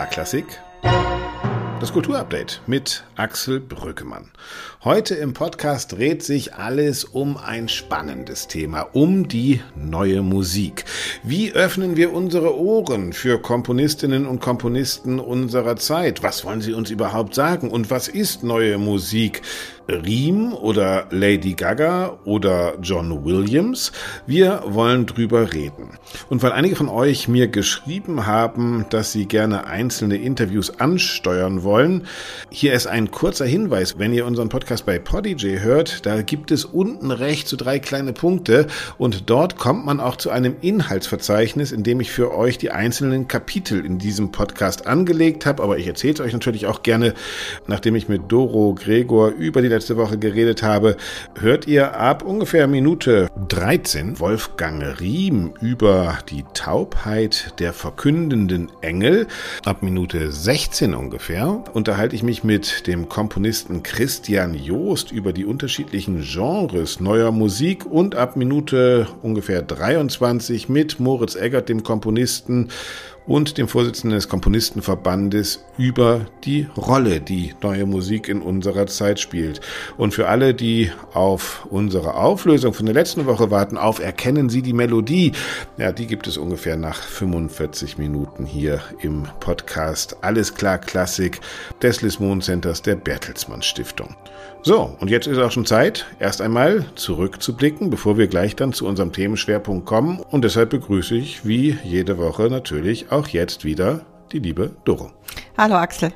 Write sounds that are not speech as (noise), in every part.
Klar Klassik. Das Kulturupdate mit Axel Brückemann. Heute im Podcast dreht sich alles um ein spannendes Thema, um die neue Musik. Wie öffnen wir unsere Ohren für Komponistinnen und Komponisten unserer Zeit? Was wollen sie uns überhaupt sagen? Und was ist neue Musik? Riem oder Lady Gaga oder John Williams. Wir wollen drüber reden. Und weil einige von euch mir geschrieben haben, dass sie gerne einzelne Interviews ansteuern wollen, hier ist ein kurzer Hinweis. Wenn ihr unseren Podcast bei Podigy hört, da gibt es unten rechts so drei kleine Punkte und dort kommt man auch zu einem Inhaltsverzeichnis, in dem ich für euch die einzelnen Kapitel in diesem Podcast angelegt habe. Aber ich erzähle es euch natürlich auch gerne, nachdem ich mit Doro Gregor über die letzte Woche geredet habe, hört ihr ab ungefähr Minute 13 Wolfgang Riem über die Taubheit der verkündenden Engel. Ab Minute 16 ungefähr unterhalte ich mich mit dem Komponisten Christian Joost über die unterschiedlichen Genres neuer Musik und ab Minute ungefähr 23 mit Moritz Eggert, dem Komponisten, und dem Vorsitzenden des Komponistenverbandes über die Rolle, die neue Musik in unserer Zeit spielt. Und für alle, die auf unsere Auflösung von der letzten Woche warten, auf Erkennen Sie die Melodie, ja, die gibt es ungefähr nach 45 Minuten hier im Podcast Alles klar Klassik des Lismon Centers der Bertelsmann Stiftung. So, und jetzt ist auch schon Zeit, erst einmal zurückzublicken, bevor wir gleich dann zu unserem Themenschwerpunkt kommen. Und deshalb begrüße ich wie jede Woche natürlich auch jetzt wieder die liebe Doro. Hallo Axel.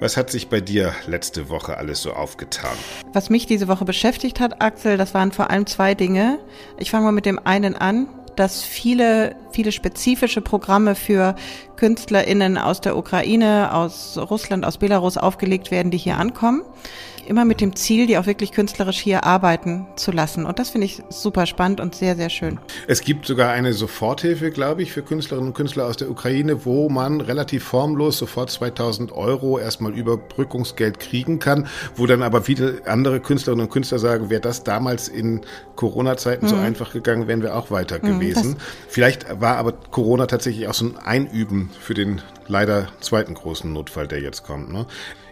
Was hat sich bei dir letzte Woche alles so aufgetan? Was mich diese Woche beschäftigt hat, Axel, das waren vor allem zwei Dinge. Ich fange mal mit dem einen an, dass viele, viele spezifische Programme für KünstlerInnen aus der Ukraine, aus Russland, aus Belarus aufgelegt werden, die hier ankommen immer mit dem Ziel, die auch wirklich künstlerisch hier arbeiten zu lassen. Und das finde ich super spannend und sehr, sehr schön. Es gibt sogar eine Soforthilfe, glaube ich, für Künstlerinnen und Künstler aus der Ukraine, wo man relativ formlos sofort 2000 Euro erstmal Überbrückungsgeld kriegen kann, wo dann aber viele andere Künstlerinnen und Künstler sagen, wäre das damals in Corona-Zeiten mhm. so einfach gegangen, wären wir auch weiter mhm, gewesen. Vielleicht war aber Corona tatsächlich auch so ein Einüben für den leider zweiten großen Notfall, der jetzt kommt. Ne?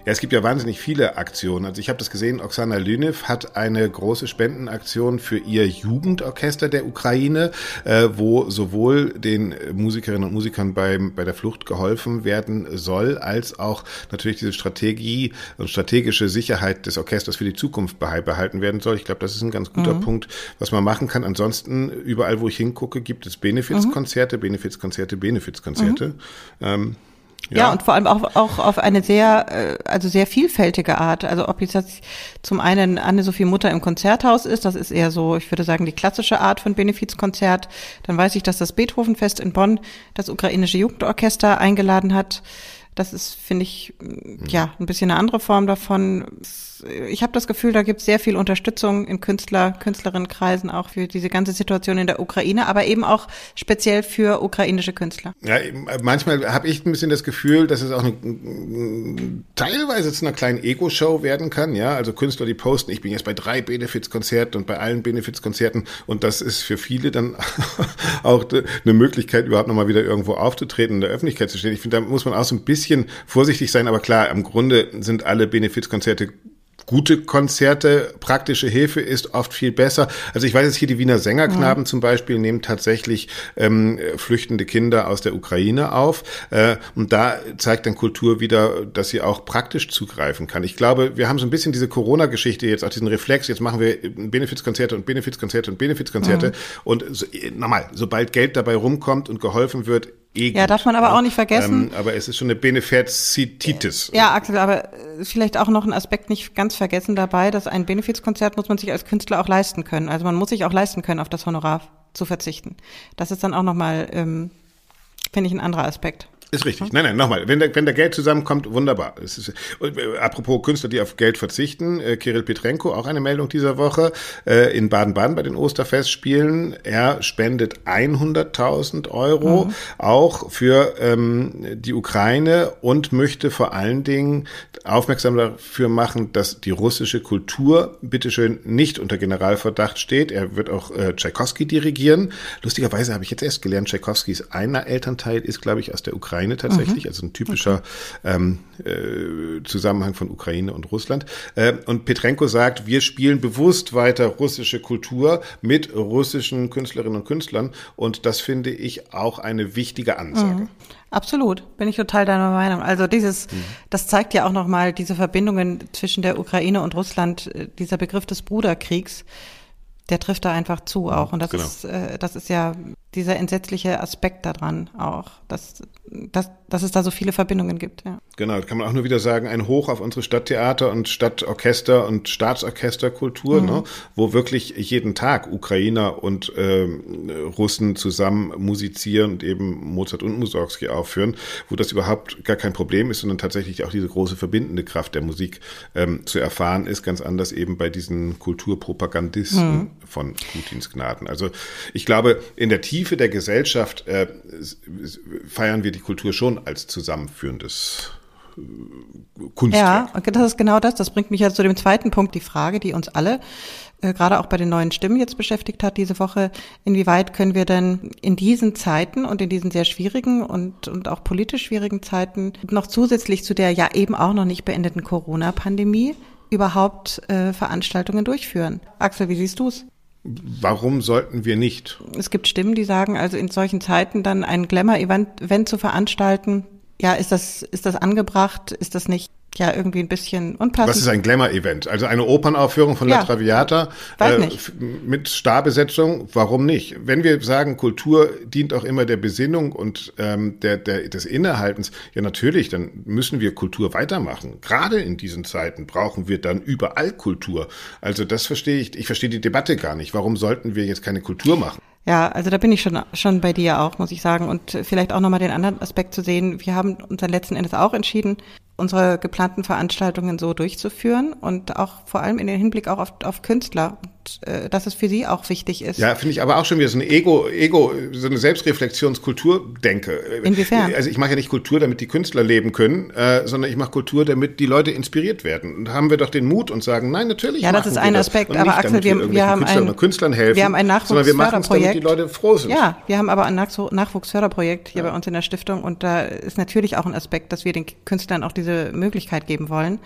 Ja, es gibt ja wahnsinnig viele Aktionen. Also ich habe das gesehen, Oksana Lynev hat eine große Spendenaktion für ihr Jugendorchester der Ukraine, äh, wo sowohl den Musikerinnen und Musikern beim, bei der Flucht geholfen werden soll, als auch natürlich diese Strategie und strategische Sicherheit des Orchesters für die Zukunft beibehalten werden soll. Ich glaube, das ist ein ganz guter mhm. Punkt, was man machen kann. Ansonsten, überall, wo ich hingucke, gibt es Benefizkonzerte, mhm. Benefizkonzerte, Benefizkonzerte. Mhm. Ähm, ja. ja, und vor allem auch, auch auf eine sehr, äh, also sehr vielfältige Art. Also ob jetzt zum einen Anne-Sophie Mutter im Konzerthaus ist, das ist eher so, ich würde sagen, die klassische Art von Benefizkonzert. Dann weiß ich, dass das Beethovenfest in Bonn das ukrainische Jugendorchester eingeladen hat. Das ist, finde ich, ja, ein bisschen eine andere Form davon. Ich habe das Gefühl, da gibt es sehr viel Unterstützung in Künstler, Künstlerinnenkreisen auch für diese ganze Situation in der Ukraine, aber eben auch speziell für ukrainische Künstler. Ja, manchmal habe ich ein bisschen das Gefühl, dass es auch eine, teilweise zu einer kleinen Ego-Show werden kann. Ja, also Künstler, die posten, ich bin jetzt bei drei Benefizkonzerten und bei allen Benefizkonzerten und das ist für viele dann (laughs) auch eine Möglichkeit, überhaupt nochmal wieder irgendwo aufzutreten, in der Öffentlichkeit zu stehen. Ich finde, da muss man auch so ein bisschen bisschen vorsichtig sein, aber klar, im Grunde sind alle Benefizkonzerte gute Konzerte, praktische Hilfe ist oft viel besser. Also ich weiß jetzt hier, die Wiener Sängerknaben mhm. zum Beispiel nehmen tatsächlich ähm, flüchtende Kinder aus der Ukraine auf. Äh, und da zeigt dann Kultur wieder, dass sie auch praktisch zugreifen kann. Ich glaube, wir haben so ein bisschen diese Corona-Geschichte jetzt, auch diesen Reflex, jetzt machen wir Benefizkonzerte und Benefizkonzerte und Benefizkonzerte. Mhm. Und so, nochmal, sobald Geld dabei rumkommt und geholfen wird, eh Ja, darf man aber auch nicht vergessen. Ähm, aber es ist schon eine Benefizitis. Ja, Axel, aber vielleicht auch noch ein Aspekt nicht ganz vergessen dabei, dass ein Benefizkonzert muss man sich als Künstler auch leisten können. Also man muss sich auch leisten können, auf das Honorar zu verzichten. Das ist dann auch nochmal, ähm, finde ich, ein anderer Aspekt. Ist richtig. Nein, nein, nochmal. Wenn der, wenn der Geld zusammenkommt, wunderbar. Ist, äh, apropos Künstler, die auf Geld verzichten, äh, Kirill Petrenko, auch eine Meldung dieser Woche, äh, in Baden-Baden bei den Osterfestspielen. Er spendet 100.000 Euro mhm. auch für ähm, die Ukraine und möchte vor allen Dingen aufmerksam dafür machen, dass die russische Kultur bitteschön nicht unter Generalverdacht steht. Er wird auch äh, Tchaikovsky dirigieren. Lustigerweise habe ich jetzt erst gelernt, Tchaikovskys einer Elternteil ist, glaube ich, aus der Ukraine Ukraine tatsächlich, mhm. also ein typischer okay. ähm, äh, Zusammenhang von Ukraine und Russland. Äh, und Petrenko sagt, wir spielen bewusst weiter russische Kultur mit russischen Künstlerinnen und Künstlern und das finde ich auch eine wichtige Ansage. Mhm. Absolut, bin ich total deiner Meinung. Also dieses, mhm. das zeigt ja auch nochmal diese Verbindungen zwischen der Ukraine und Russland, äh, dieser Begriff des Bruderkriegs, der trifft da einfach zu auch. Und das genau. ist, äh, das ist ja dieser entsetzliche Aspekt daran auch, dass, dass, dass es da so viele Verbindungen gibt. Ja. Genau, kann man auch nur wieder sagen, ein Hoch auf unsere Stadttheater und Stadtorchester und Staatsorchesterkultur, mhm. ne, wo wirklich jeden Tag Ukrainer und äh, Russen zusammen musizieren und eben Mozart und Mussorgsky aufführen, wo das überhaupt gar kein Problem ist, sondern tatsächlich auch diese große verbindende Kraft der Musik ähm, zu erfahren ist, ganz anders eben bei diesen Kulturpropagandisten mhm. von Putins Gnaden. Also ich glaube, in der Tiefe Tiefe der Gesellschaft äh, feiern wir die Kultur schon als zusammenführendes äh, Kunstwerk. Ja, das ist genau das. Das bringt mich ja zu dem zweiten Punkt, die Frage, die uns alle äh, gerade auch bei den neuen Stimmen jetzt beschäftigt hat diese Woche. Inwieweit können wir denn in diesen Zeiten und in diesen sehr schwierigen und, und auch politisch schwierigen Zeiten noch zusätzlich zu der ja eben auch noch nicht beendeten Corona-Pandemie überhaupt äh, Veranstaltungen durchführen? Axel, wie siehst du es? Warum sollten wir nicht? Es gibt Stimmen, die sagen, also in solchen Zeiten dann ein Glamour-Event zu veranstalten, ja, ist das, ist das angebracht? Ist das nicht ja irgendwie ein bisschen unpassend. Was ist ein Glamour-Event? Also eine Opernaufführung von La Traviata äh, mit Starbesetzung, warum nicht? Wenn wir sagen, Kultur dient auch immer der Besinnung und ähm, der, der, des Innehaltens, ja natürlich, dann müssen wir Kultur weitermachen. Gerade in diesen Zeiten brauchen wir dann überall Kultur. Also das verstehe ich, ich verstehe die Debatte gar nicht. Warum sollten wir jetzt keine Kultur machen? Ja, also da bin ich schon, schon bei dir auch, muss ich sagen. Und vielleicht auch nochmal den anderen Aspekt zu sehen. Wir haben uns dann letzten Endes auch entschieden, unsere geplanten Veranstaltungen so durchzuführen und auch vor allem in den Hinblick auch auf, auf Künstler äh, dass es für sie auch wichtig ist. Ja, finde ich aber auch schon wieder so eine Ego, Ego, so eine Selbstreflexionskultur denke. Inwiefern? Also ich mache ja nicht Kultur, damit die Künstler leben können, äh, sondern ich mache Kultur, damit die Leute inspiriert werden. Und haben wir doch den Mut und sagen, nein, natürlich. Ja, das ist ein Aspekt, aber Axel, wir, wir, wir haben ein, Künstlern helfen, wir haben ein Nachwuchsförderprojekt. die Leute froh sind. Ja, wir haben aber ein Nachwuchsförderprojekt hier ja. bei uns in der Stiftung und da ist natürlich auch ein Aspekt, dass wir den Künstlern auch diese Möglichkeit geben wollen.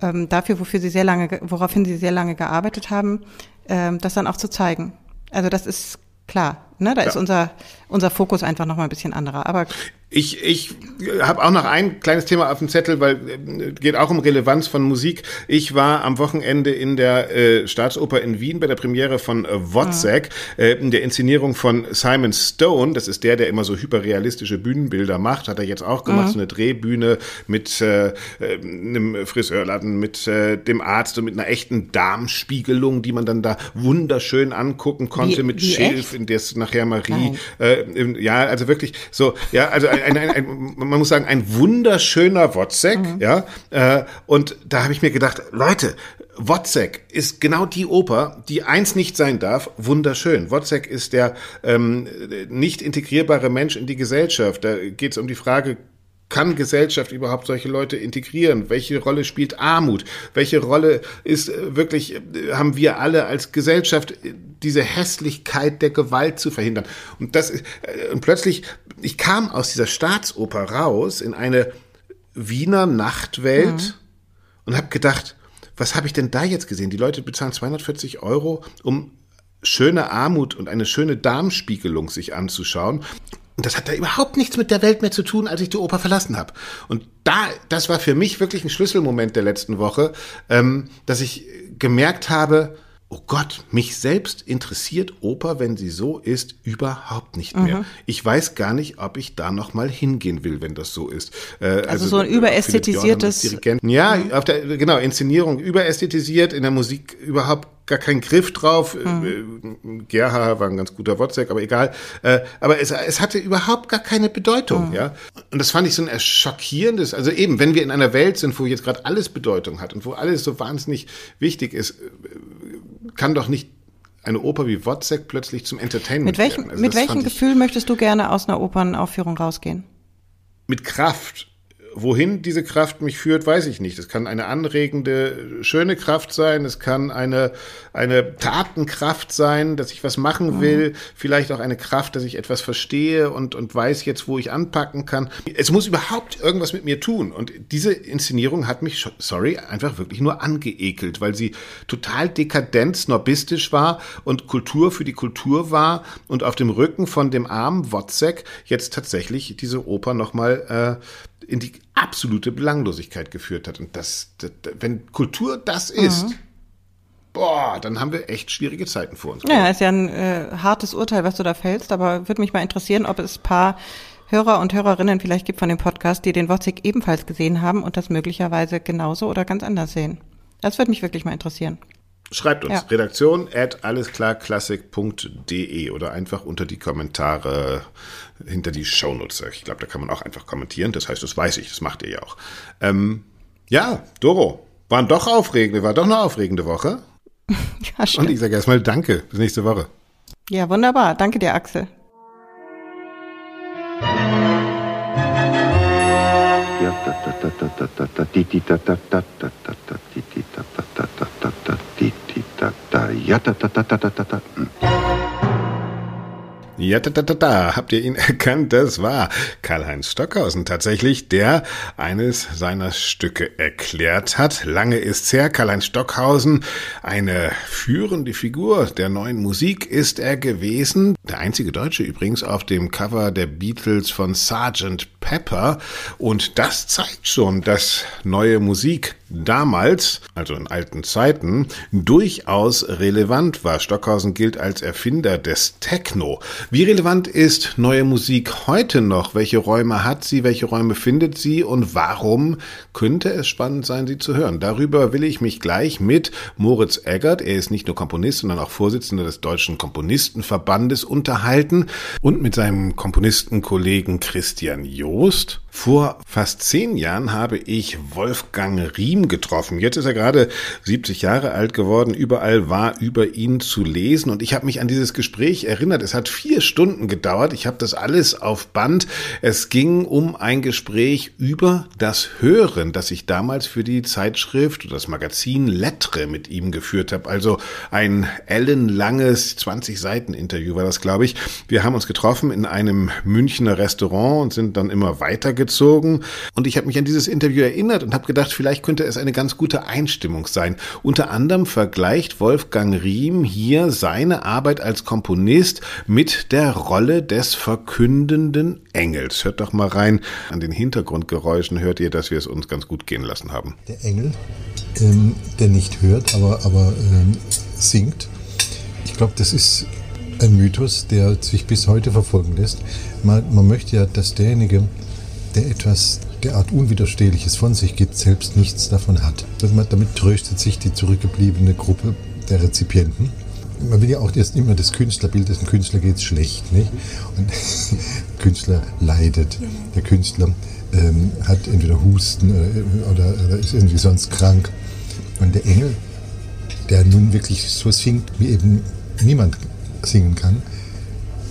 Ähm, dafür, wofür sie sehr lange, woraufhin sie sehr lange gearbeitet haben, ähm, das dann auch zu zeigen. Also das ist klar. Ne? Da ja. ist unser, unser Fokus einfach noch mal ein bisschen anderer. Aber ich, ich habe auch noch ein kleines Thema auf dem Zettel, weil äh, geht auch um Relevanz von Musik. Ich war am Wochenende in der äh, Staatsoper in Wien bei der Premiere von äh, Wozzeck, ja. äh, in der Inszenierung von Simon Stone. Das ist der, der immer so hyperrealistische Bühnenbilder macht. Hat er jetzt auch gemacht, mhm. so eine Drehbühne mit äh, äh, einem Friseurladen, mit äh, dem Arzt und mit einer echten Darmspiegelung, die man dann da wunderschön angucken konnte, wie, mit wie Schilf, echt? in der es nachher Marie, äh, ja, also wirklich so, ja, also ein, ein, ein, man muss sagen, ein wunderschöner Wozzeck, mhm. ja. Äh, und da habe ich mir gedacht, Leute, Wozzeck ist genau die Oper, die eins nicht sein darf, wunderschön. Wozzeck ist der ähm, nicht integrierbare Mensch in die Gesellschaft. Da geht es um die Frage, kann Gesellschaft überhaupt solche Leute integrieren? Welche Rolle spielt Armut? Welche Rolle ist äh, wirklich, äh, haben wir alle als Gesellschaft, äh, diese Hässlichkeit der Gewalt zu verhindern? Und das, und plötzlich, ich kam aus dieser Staatsoper raus in eine Wiener Nachtwelt mhm. und habe gedacht, was habe ich denn da jetzt gesehen? Die Leute bezahlen 240 Euro, um schöne Armut und eine schöne Darmspiegelung sich anzuschauen. Und das hat da überhaupt nichts mit der Welt mehr zu tun, als ich die Oper verlassen habe. Und da, das war für mich wirklich ein Schlüsselmoment der letzten Woche, ähm, dass ich gemerkt habe, oh Gott, mich selbst interessiert Oper, wenn sie so ist, überhaupt nicht mehr. Mhm. Ich weiß gar nicht, ob ich da noch mal hingehen will, wenn das so ist. Äh, also, also, so ein überästhetisiertes. Ja, mhm. auf der, genau, Inszenierung überästhetisiert, in der Musik überhaupt gar keinen Griff drauf. Mhm. Gerha war ein ganz guter Wozzeck, aber egal. Äh, aber es, es hatte überhaupt gar keine Bedeutung, mhm. ja. Und das fand ich so ein schockierendes, also eben, wenn wir in einer Welt sind, wo jetzt gerade alles Bedeutung hat und wo alles so wahnsinnig wichtig ist, kann doch nicht eine Oper wie Wozzeck plötzlich zum Entertainment mit welchem, werden. Also mit welchem Gefühl möchtest du gerne aus einer Opernaufführung rausgehen? Mit Kraft wohin diese Kraft mich führt, weiß ich nicht. Es kann eine anregende, schöne Kraft sein. Es kann eine, eine Tatenkraft sein, dass ich was machen mhm. will. Mhm. Vielleicht auch eine Kraft, dass ich etwas verstehe und, und weiß jetzt, wo ich anpacken kann. Es muss überhaupt irgendwas mit mir tun. Und diese Inszenierung hat mich, sorry, einfach wirklich nur angeekelt, weil sie total dekadent, snobistisch war und Kultur für die Kultur war und auf dem Rücken von dem armen Wozzeck jetzt tatsächlich diese Oper nochmal äh, in die absolute Belanglosigkeit geführt hat. Und das, das wenn Kultur das ist, mhm. boah, dann haben wir echt schwierige Zeiten vor uns. Ja, ist ja ein äh, hartes Urteil, was du da fällst, aber würde mich mal interessieren, ob es paar Hörer und Hörerinnen vielleicht gibt von dem Podcast, die den Wozzeck ebenfalls gesehen haben und das möglicherweise genauso oder ganz anders sehen. Das würde mich wirklich mal interessieren. Schreibt uns. Ja. Redaktion at allesklarklassik.de oder einfach unter die Kommentare hinter die Shownotes. Ich glaube, da kann man auch einfach kommentieren. Das heißt, das weiß ich, das macht ihr ja auch. Ähm, ja, Doro, waren doch aufregende, war doch eine aufregende Woche. (laughs) ja, stimmt. Und ich sage erstmal Danke. Bis nächste Woche. Ja, wunderbar. Danke dir, Axel. Ja, da, da, da, da. Habt ihr ihn erkannt? Das war Karl-Heinz Stockhausen tatsächlich, der eines seiner Stücke erklärt hat. Lange ist's her. Karl-Heinz Stockhausen, eine führende Figur der neuen Musik ist er gewesen. Der einzige Deutsche übrigens auf dem Cover der Beatles von Sgt. Pepper. Und das zeigt schon, dass neue Musik damals, also in alten Zeiten, durchaus relevant war. Stockhausen gilt als Erfinder des Techno. Wie relevant ist neue Musik heute noch? Welche Räume hat sie? Welche Räume findet sie? Und warum könnte es spannend sein, sie zu hören? Darüber will ich mich gleich mit Moritz Eggert, er ist nicht nur Komponist, sondern auch Vorsitzender des Deutschen Komponistenverbandes, unterhalten und mit seinem Komponistenkollegen Christian Joost. Vor fast zehn Jahren habe ich Wolfgang Riem getroffen. Jetzt ist er gerade 70 Jahre alt geworden. Überall war über ihn zu lesen und ich habe mich an dieses Gespräch erinnert. Es hat vier Stunden gedauert. Ich habe das alles auf Band. Es ging um ein Gespräch über das Hören, das ich damals für die Zeitschrift oder das Magazin Lettre mit ihm geführt habe. Also ein ellenlanges 20 Seiten Interview war das, glaube ich. Wir haben uns getroffen in einem Münchner Restaurant und sind dann immer weiter gezogen. Und ich habe mich an dieses Interview erinnert und habe gedacht, vielleicht könnte es eine ganz gute Einstimmung sein. Unter anderem vergleicht Wolfgang Riem hier seine Arbeit als Komponist mit der Rolle des verkündenden Engels. Hört doch mal rein. An den Hintergrundgeräuschen hört ihr, dass wir es uns ganz gut gehen lassen haben. Der Engel, ähm, der nicht hört, aber, aber ähm, singt. Ich glaube, das ist ein Mythos, der sich bis heute verfolgen lässt. Man, man möchte ja, dass derjenige, der etwas derart Unwiderstehliches von sich gibt, selbst nichts davon hat. Damit tröstet sich die zurückgebliebene Gruppe der Rezipienten. Man will ja auch erst immer das Künstlerbild, dem Künstler geht es schlecht. Nicht? Und der (laughs) Künstler leidet. Der Künstler ähm, hat entweder Husten oder, oder ist irgendwie sonst krank. Und der Engel, der nun wirklich so singt, wie eben niemand singen kann,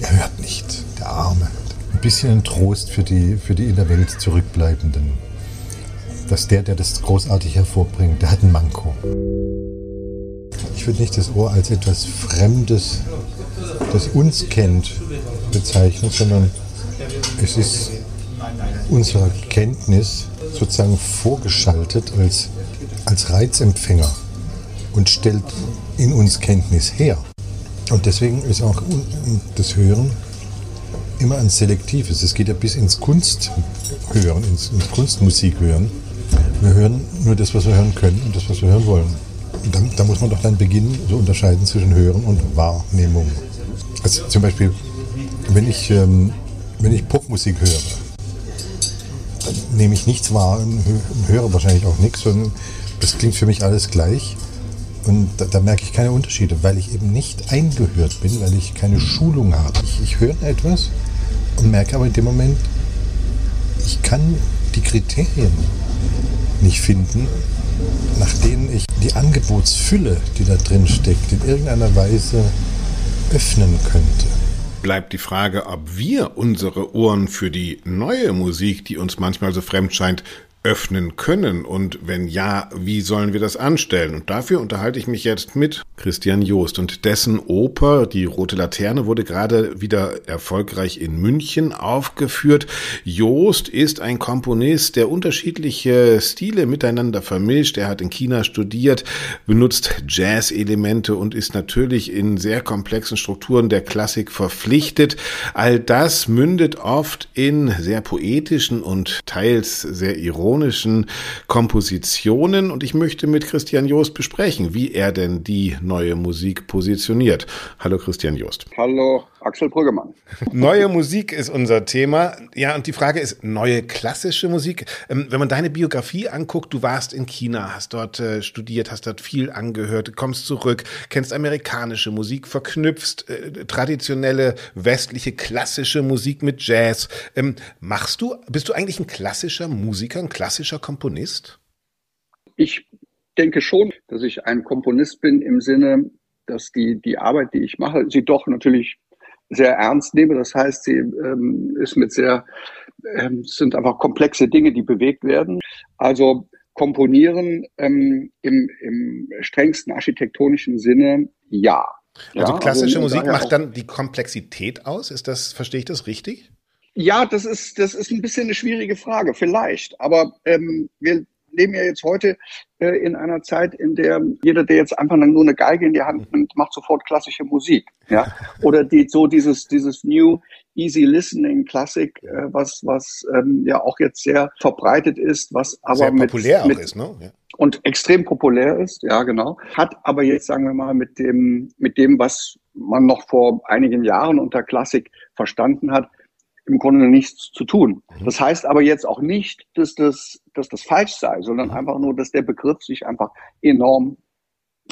er hört nicht, der Arme bisschen ein Trost für die, für die in der Welt Zurückbleibenden. Dass der, der das großartig hervorbringt, der hat ein Manko. Ich würde nicht das Ohr als etwas Fremdes, das uns kennt, bezeichnen, sondern es ist unserer Kenntnis sozusagen vorgeschaltet als, als Reizempfänger und stellt in uns Kenntnis her. Und deswegen ist auch das Hören immer ein selektives. Es geht ja bis ins Kunsthören, ins, ins Kunstmusik hören. Wir hören nur das, was wir hören können und das, was wir hören wollen. Dann, da muss man doch dann beginnen, so unterscheiden zwischen Hören und Wahrnehmung. Also zum Beispiel, wenn ich, ähm, wenn ich Popmusik höre, dann nehme ich nichts wahr und höre wahrscheinlich auch nichts, sondern das klingt für mich alles gleich. Und da, da, merke ich keine Unterschiede, weil ich eben nicht eingehört bin, weil ich keine Schulung habe. Ich, ich höre etwas und merke aber in dem Moment, ich kann die Kriterien nicht finden, nach denen ich die Angebotsfülle, die da drin steckt, in irgendeiner Weise öffnen könnte. bleibt die Frage, ob wir unsere Ohren für die neue Musik, die uns manchmal so fremd scheint, öffnen können? Und wenn ja, wie sollen wir das anstellen? Und dafür unterhalte ich mich jetzt mit Christian Joost und dessen Oper Die Rote Laterne wurde gerade wieder erfolgreich in München aufgeführt. Joost ist ein Komponist, der unterschiedliche Stile miteinander vermischt. Er hat in China studiert, benutzt Jazz-Elemente und ist natürlich in sehr komplexen Strukturen der Klassik verpflichtet. All das mündet oft in sehr poetischen und teils sehr ironischen ironischen Kompositionen und ich möchte mit Christian Joost besprechen, wie er denn die neue Musik positioniert. Hallo Christian Joost. Hallo Axel Brüggemann. Neue Musik ist unser Thema. Ja, und die Frage ist, neue klassische Musik. Ähm, wenn man deine Biografie anguckt, du warst in China, hast dort äh, studiert, hast dort viel angehört, kommst zurück, kennst amerikanische Musik, verknüpfst äh, traditionelle westliche klassische Musik mit Jazz. Ähm, machst du, bist du eigentlich ein klassischer Musiker, ein klassischer Komponist? Ich denke schon, dass ich ein Komponist bin im Sinne, dass die, die Arbeit, die ich mache, sie doch natürlich sehr ernst nehme. Das heißt, sie ähm, ist mit sehr, ähm, sind einfach komplexe Dinge, die bewegt werden. Also komponieren ähm, im, im strengsten architektonischen Sinne, ja. Also klassische also, Musik macht dann die Komplexität aus? Ist das, verstehe ich das richtig? Ja, das ist, das ist ein bisschen eine schwierige Frage, vielleicht. Aber ähm, wir leben ja jetzt heute äh, in einer Zeit, in der jeder, der jetzt einfach nur eine Geige in die Hand nimmt, macht sofort klassische Musik. Ja? Oder die, so dieses, dieses New Easy Listening Klassik, äh, was, was ähm, ja auch jetzt sehr verbreitet ist, was aber sehr populär mit, auch ist, ne? Ja. Und extrem populär ist, ja genau. Hat aber jetzt, sagen wir mal, mit dem, mit dem, was man noch vor einigen Jahren unter Klassik verstanden hat, im Grunde nichts zu tun. Mhm. Das heißt aber jetzt auch nicht, dass das, dass das falsch sei, sondern mhm. einfach nur, dass der Begriff sich einfach enorm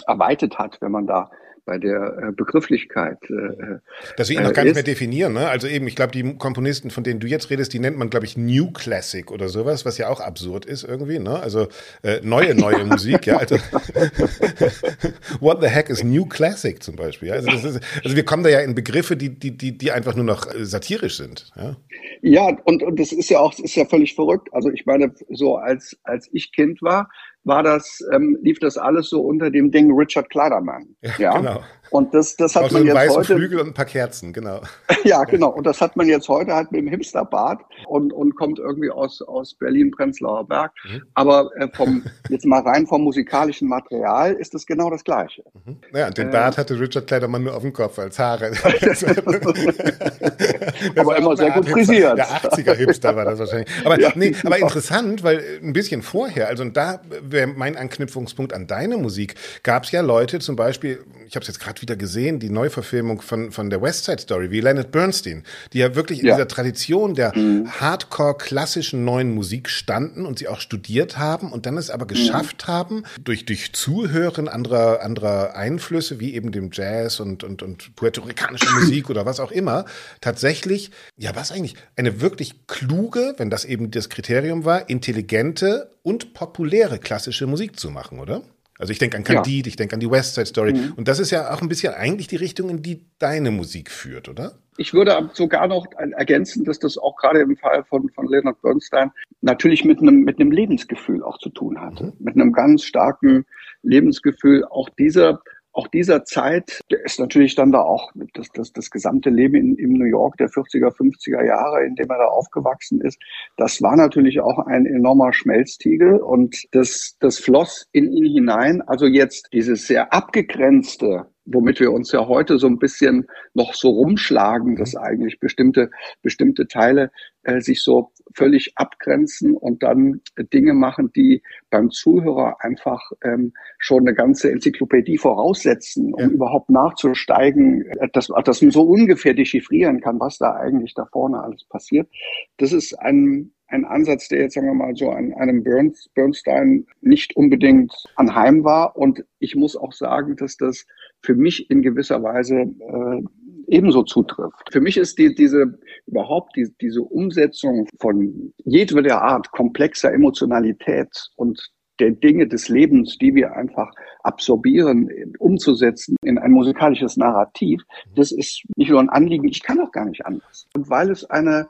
erweitert hat, wenn man da bei der äh, Begrifflichkeit. Äh, äh, Dass wir ihn noch gar nicht mehr definieren. Ne? Also eben, ich glaube, die Komponisten, von denen du jetzt redest, die nennt man, glaube ich, New Classic oder sowas, was ja auch absurd ist irgendwie. Ne? Also äh, neue, neue Musik. Ja, also (laughs) What the heck is New Classic zum Beispiel? Also, ist, also wir kommen da ja in Begriffe, die, die, die, die einfach nur noch satirisch sind. Ja, ja und, und das ist ja auch, das ist ja völlig verrückt. Also ich meine, so als, als ich Kind war, war das, ähm, lief das alles so unter dem Ding Richard Kleidermann. Ja, ja? genau. Und das, das hat Auch man jetzt heute. Flügel und ein paar Kerzen, genau. (laughs) ja, genau. Und das hat man jetzt heute halt mit dem Hipsterbart und, und kommt irgendwie aus, aus Berlin-Prenzlauer Berg. Mhm. Aber äh, vom, (laughs) jetzt mal rein vom musikalischen Material ist das genau das Gleiche. Mhm. Ja, und den äh, Bart hatte Richard Kleidermann nur auf dem Kopf als Haare. (laughs) aber immer sehr gut frisiert. Der 80er-Hipster war das wahrscheinlich. Aber, ja, nee, aber interessant, weil ein bisschen vorher, also da wäre mein Anknüpfungspunkt an deine Musik, gab es ja Leute, zum Beispiel, ich habe es jetzt gerade wieder gesehen, die Neuverfilmung von, von der West Side Story, wie Leonard Bernstein, die ja wirklich in ja. dieser Tradition der mhm. Hardcore-klassischen neuen Musik standen und sie auch studiert haben und dann es aber geschafft mhm. haben, durch, durch Zuhören anderer, anderer Einflüsse, wie eben dem Jazz und, und, und puerto-ricanischer Musik oder was auch immer, tatsächlich, ja, was eigentlich, eine wirklich kluge, wenn das eben das Kriterium war, intelligente und populäre klassische Musik zu machen, oder? Also ich denke an Candide, ja. ich denke an die West Side Story. Mhm. Und das ist ja auch ein bisschen eigentlich die Richtung, in die deine Musik führt, oder? Ich würde sogar noch ergänzen, dass das auch gerade im Fall von, von Leonard Bernstein natürlich mit einem, mit einem Lebensgefühl auch zu tun hatte. Mhm. Mit einem ganz starken Lebensgefühl. Auch dieser auch dieser Zeit ist natürlich dann da auch das, das, das gesamte Leben in, in New York der 40er, 50er Jahre, in dem er da aufgewachsen ist. Das war natürlich auch ein enormer Schmelztiegel und das, das floss in ihn hinein. Also jetzt dieses sehr abgegrenzte womit wir uns ja heute so ein bisschen noch so rumschlagen, dass eigentlich bestimmte, bestimmte Teile äh, sich so völlig abgrenzen und dann Dinge machen, die beim Zuhörer einfach ähm, schon eine ganze Enzyklopädie voraussetzen, um ja. überhaupt nachzusteigen, äh, dass, dass man so ungefähr dechiffrieren kann, was da eigentlich da vorne alles passiert. Das ist ein, ein Ansatz, der jetzt, sagen wir mal, so an einem Burns, Bernstein nicht unbedingt anheim war. Und ich muss auch sagen, dass das für mich in gewisser Weise äh, ebenso zutrifft. Für mich ist die, diese überhaupt die, diese Umsetzung von jedweder Art komplexer Emotionalität und der Dinge des Lebens, die wir einfach absorbieren, umzusetzen in ein musikalisches Narrativ, das ist nicht nur ein Anliegen, ich kann auch gar nicht anders. Und weil es eine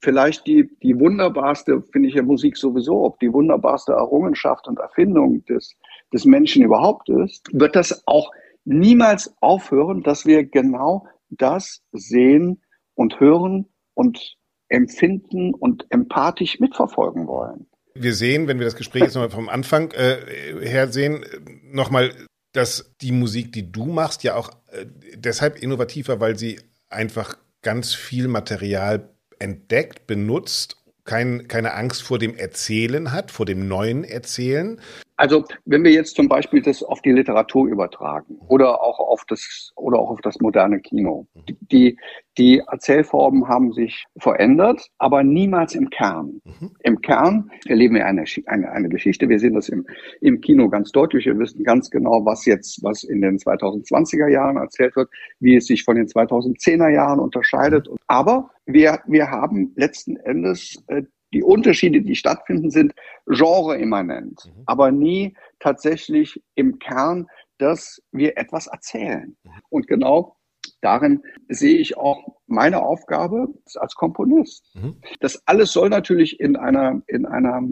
vielleicht die, die wunderbarste, finde ich ja Musik sowieso, ob die wunderbarste Errungenschaft und Erfindung des, des Menschen überhaupt ist, wird das auch niemals aufhören, dass wir genau das sehen und hören und empfinden und empathisch mitverfolgen wollen. Wir sehen, wenn wir das Gespräch jetzt nochmal vom Anfang äh, her sehen, nochmal, dass die Musik, die du machst, ja auch äh, deshalb innovativer, weil sie einfach ganz viel Material entdeckt, benutzt, kein, keine Angst vor dem Erzählen hat, vor dem neuen Erzählen, also wenn wir jetzt zum Beispiel das auf die Literatur übertragen oder auch auf das oder auch auf das moderne Kino, die die Erzählformen haben sich verändert, aber niemals im Kern. Mhm. Im Kern erleben wir eine, eine, eine Geschichte. Wir sehen das im, im Kino ganz deutlich. Wir wissen ganz genau, was jetzt, was in den 2020er Jahren erzählt wird, wie es sich von den 2010er Jahren unterscheidet. Mhm. Aber wir, wir haben letzten Endes äh, die Unterschiede, die stattfinden, sind genreimmanent, mhm. aber nie tatsächlich im Kern, dass wir etwas erzählen. Mhm. Und genau darin sehe ich auch meine Aufgabe als Komponist. Mhm. Das alles soll natürlich in einer, in einer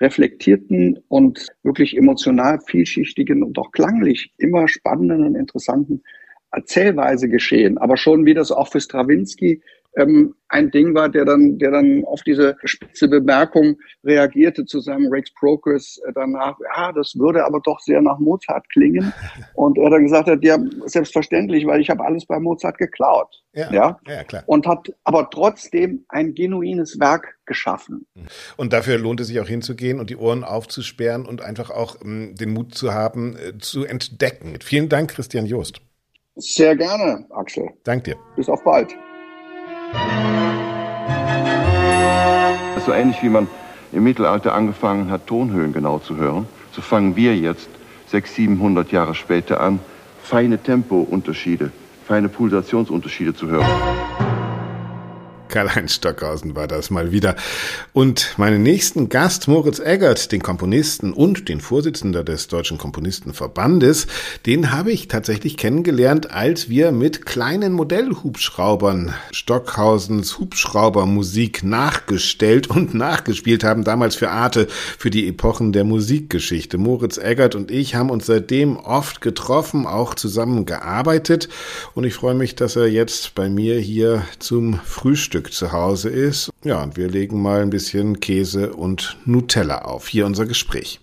reflektierten und wirklich emotional vielschichtigen und auch klanglich immer spannenden und interessanten Erzählweise geschehen. Aber schon wie das auch für Stravinsky ähm, ein Ding war, der dann, der dann auf diese spitze Bemerkung reagierte zu seinem Rex Procus äh, danach, ja, das würde aber doch sehr nach Mozart klingen. (laughs) Und er dann gesagt hat, ja, selbstverständlich, weil ich habe alles bei Mozart geklaut. Ja, ja? ja klar. Und hat aber trotzdem ein genuines Werk geschaffen. Und dafür lohnt es sich auch hinzugehen und die Ohren aufzusperren und einfach auch ähm, den Mut zu haben, äh, zu entdecken. Vielen Dank, Christian Joost. Sehr gerne, Axel. Dank dir. Bis auf bald. So ähnlich wie man im Mittelalter angefangen hat, Tonhöhen genau zu hören, so fangen wir jetzt 600, 700 Jahre später an, feine Tempounterschiede, feine Pulsationsunterschiede zu hören. Karl-Heinz Stockhausen war das mal wieder. Und meinen nächsten Gast, Moritz Eggert, den Komponisten und den Vorsitzender des Deutschen Komponistenverbandes, den habe ich tatsächlich kennengelernt, als wir mit kleinen Modellhubschraubern Stockhausens Hubschraubermusik nachgestellt und nachgespielt haben, damals für Arte, für die Epochen der Musikgeschichte. Moritz Eggert und ich haben uns seitdem oft getroffen, auch zusammen gearbeitet und ich freue mich, dass er jetzt bei mir hier zum Frühstück Frühstück zu Hause ist. Ja, und wir legen mal ein bisschen Käse und Nutella auf. Hier unser Gespräch.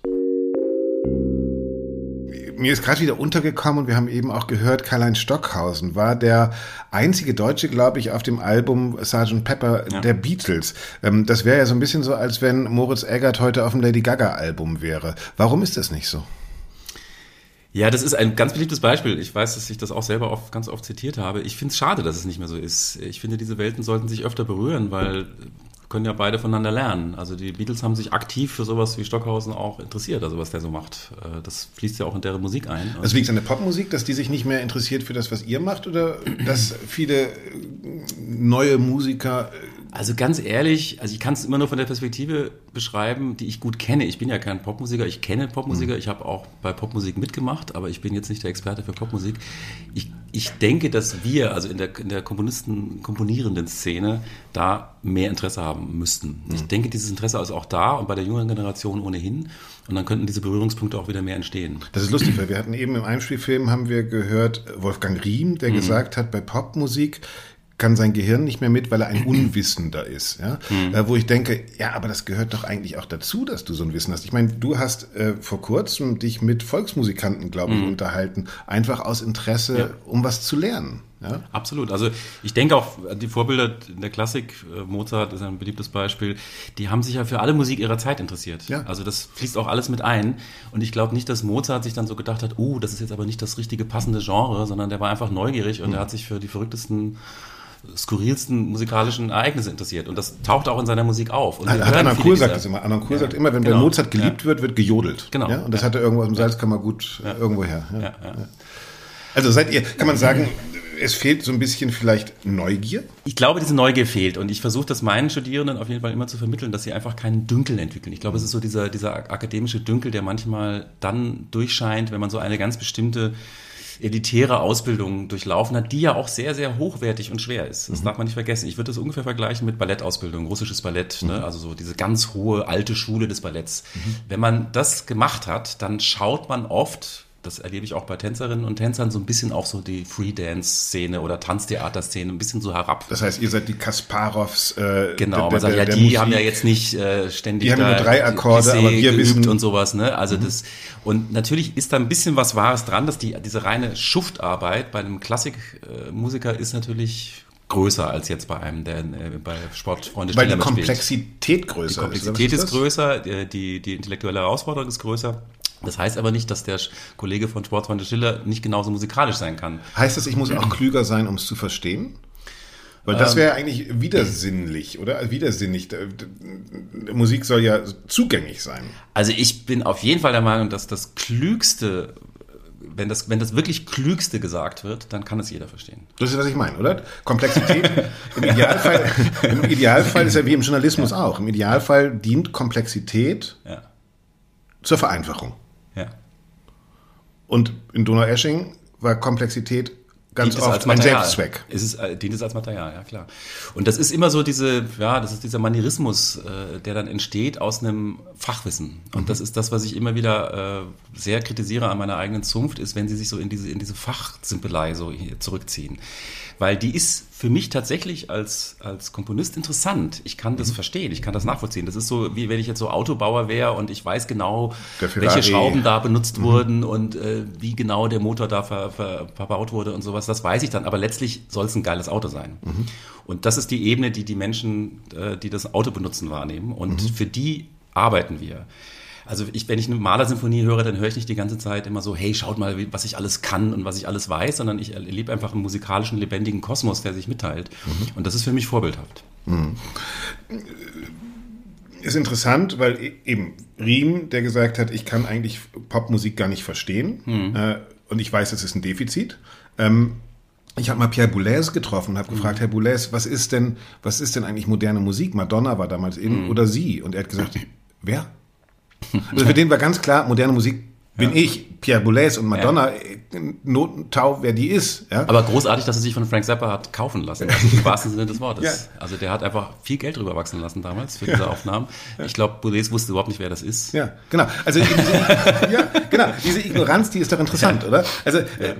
Mir ist gerade wieder untergekommen und wir haben eben auch gehört, Karl-Heinz Stockhausen war der einzige Deutsche, glaube ich, auf dem Album Sgt. Pepper ja. der Beatles. Ähm, das wäre ja so ein bisschen so, als wenn Moritz Eggert heute auf dem Lady Gaga Album wäre. Warum ist das nicht so? Ja, das ist ein ganz beliebtes Beispiel. Ich weiß, dass ich das auch selber oft, ganz oft zitiert habe. Ich finde es schade, dass es nicht mehr so ist. Ich finde, diese Welten sollten sich öfter berühren, weil können ja beide voneinander lernen. Also die Beatles haben sich aktiv für sowas wie Stockhausen auch interessiert, also was der so macht. Äh, das fließt ja auch in deren Musik ein. Also liegt es an der Popmusik, dass die sich nicht mehr interessiert für das, was ihr macht, oder dass viele neue Musiker also ganz ehrlich, also ich kann es immer nur von der Perspektive beschreiben, die ich gut kenne. Ich bin ja kein Popmusiker, ich kenne Popmusiker, mhm. ich habe auch bei Popmusik mitgemacht, aber ich bin jetzt nicht der Experte für Popmusik. Ich, ich denke, dass wir, also in der, in der Komponisten, komponierenden Szene, da mehr Interesse haben müssten. Mhm. Ich denke, dieses Interesse ist auch da und bei der jüngeren Generation ohnehin. Und dann könnten diese Berührungspunkte auch wieder mehr entstehen. Das ist lustig, weil wir hatten eben im Einspielfilm haben wir gehört Wolfgang Riem, der mhm. gesagt hat, bei Popmusik kann sein Gehirn nicht mehr mit, weil er ein (clears throat) Unwissender ist. Ja? Mhm. Äh, wo ich denke, ja, aber das gehört doch eigentlich auch dazu, dass du so ein Wissen hast. Ich meine, du hast äh, vor kurzem dich mit Volksmusikanten, glaube ich, mhm. unterhalten, einfach aus Interesse, ja. um was zu lernen. Ja? Absolut. Also ich denke auch, die Vorbilder in der Klassik, äh, Mozart ist ein beliebtes Beispiel, die haben sich ja für alle Musik ihrer Zeit interessiert. Ja. Also das fließt auch alles mit ein. Und ich glaube nicht, dass Mozart sich dann so gedacht hat, oh, das ist jetzt aber nicht das richtige passende Genre, sondern der war einfach neugierig und mhm. er hat sich für die verrücktesten skurrilsten musikalischen Ereignisse interessiert. Und das taucht auch in seiner Musik auf. Und hat Anna Kur sagt das immer. Anna Kur ja. sagt immer, wenn genau. bei Mozart geliebt ja. wird, wird gejodelt. Genau. Ja? Und das hat er irgendwo aus dem Salzkammergut irgendwo her. Also seid ihr, kann man sagen, (laughs) es fehlt so ein bisschen vielleicht Neugier? Ich glaube, diese Neugier fehlt und ich versuche das meinen Studierenden auf jeden Fall immer zu vermitteln, dass sie einfach keinen Dünkel entwickeln. Ich glaube, es ist so dieser, dieser akademische Dünkel, der manchmal dann durchscheint, wenn man so eine ganz bestimmte elitäre Ausbildung durchlaufen hat, die ja auch sehr, sehr hochwertig und schwer ist. Das mhm. darf man nicht vergessen. Ich würde das ungefähr vergleichen mit Ballettausbildung, russisches Ballett, ne? mhm. ne? also so diese ganz hohe alte Schule des Balletts. Mhm. Wenn man das gemacht hat, dann schaut man oft das erlebe ich auch bei Tänzerinnen und Tänzern, so ein bisschen auch so die Freedance-Szene oder Tanztheater-Szene ein bisschen so herab. Das heißt, ihr seid die Kasparovs. Äh, genau, man sagt ja, die Musik. haben ja jetzt nicht äh, ständig. Die haben nur drei Akkorde, aber wir wissen und sowas. Ne? Also mhm. das und natürlich ist da ein bisschen was Wahres dran, dass die diese reine Schuftarbeit bei einem Klassikmusiker ist natürlich größer als jetzt bei einem, der äh, bei Sportfreunde Weil die Komplexität größer ist. Die Komplexität ist, ist größer, äh, die, die intellektuelle Herausforderung ist größer. Das heißt aber nicht, dass der Kollege von Sportfreunde Schiller nicht genauso musikalisch sein kann. Heißt das, ich muss auch klüger sein, um es zu verstehen? Weil das ähm, wäre eigentlich widersinnlich, oder? Widersinnig. Musik soll ja zugänglich sein. Also ich bin auf jeden Fall der Meinung, dass das Klügste, wenn das, wenn das wirklich Klügste gesagt wird, dann kann es jeder verstehen. Das ist, was ich meine, oder? Komplexität. (laughs) Im Idealfall, im Idealfall ist ja wie im Journalismus ja. auch. Im Idealfall dient Komplexität ja. zur Vereinfachung. Und in Donauesching war Komplexität ganz dient oft ein Selbstzweck. Es ist, äh, dient es als Material, ja klar. Und das ist immer so diese, ja, das ist dieser Manierismus, äh, der dann entsteht aus einem Fachwissen. Und mhm. das ist das, was ich immer wieder äh, sehr kritisiere an meiner eigenen Zunft, ist, wenn sie sich so in diese, in diese Fachsimpelei so zurückziehen weil die ist für mich tatsächlich als, als Komponist interessant. Ich kann das mhm. verstehen, ich kann das nachvollziehen. Das ist so, wie wenn ich jetzt so Autobauer wäre und ich weiß genau, welche Schrauben da benutzt mhm. wurden und äh, wie genau der Motor da ver, ver, verbaut wurde und sowas. Das weiß ich dann, aber letztlich soll es ein geiles Auto sein. Mhm. Und das ist die Ebene, die die Menschen, äh, die das Auto benutzen, wahrnehmen. Und mhm. für die arbeiten wir. Also ich, wenn ich eine Malersymphonie höre, dann höre ich nicht die ganze Zeit immer so, hey, schaut mal, was ich alles kann und was ich alles weiß, sondern ich erlebe einfach einen musikalischen, lebendigen Kosmos, der sich mitteilt. Mhm. Und das ist für mich vorbildhaft. Mhm. Ist interessant, weil e-, eben Riem, der gesagt hat, ich kann eigentlich Popmusik gar nicht verstehen mhm. äh, und ich weiß, es ist ein Defizit. Ähm, ich habe mal Pierre Boulez getroffen, habe gefragt, mhm. Herr Boulez, was ist denn, was ist denn eigentlich moderne Musik? Madonna war damals in mhm. oder Sie? Und er hat gesagt, wer? Also für den war ganz klar, moderne Musik bin ja. ich, Pierre Boulez und Madonna, ja. Notentau, wer die ist. Ja? Aber großartig, dass er sich von Frank Zappa hat kaufen lassen, im wahrsten Sinne des Wortes. Ja. Also der hat einfach viel Geld drüber wachsen lassen damals für diese Aufnahmen. Ich glaube, Boulez wusste überhaupt nicht, wer das ist. Ja, genau. Also diese, ja, genau. diese Ignoranz, die ist doch interessant, oder? Also äh,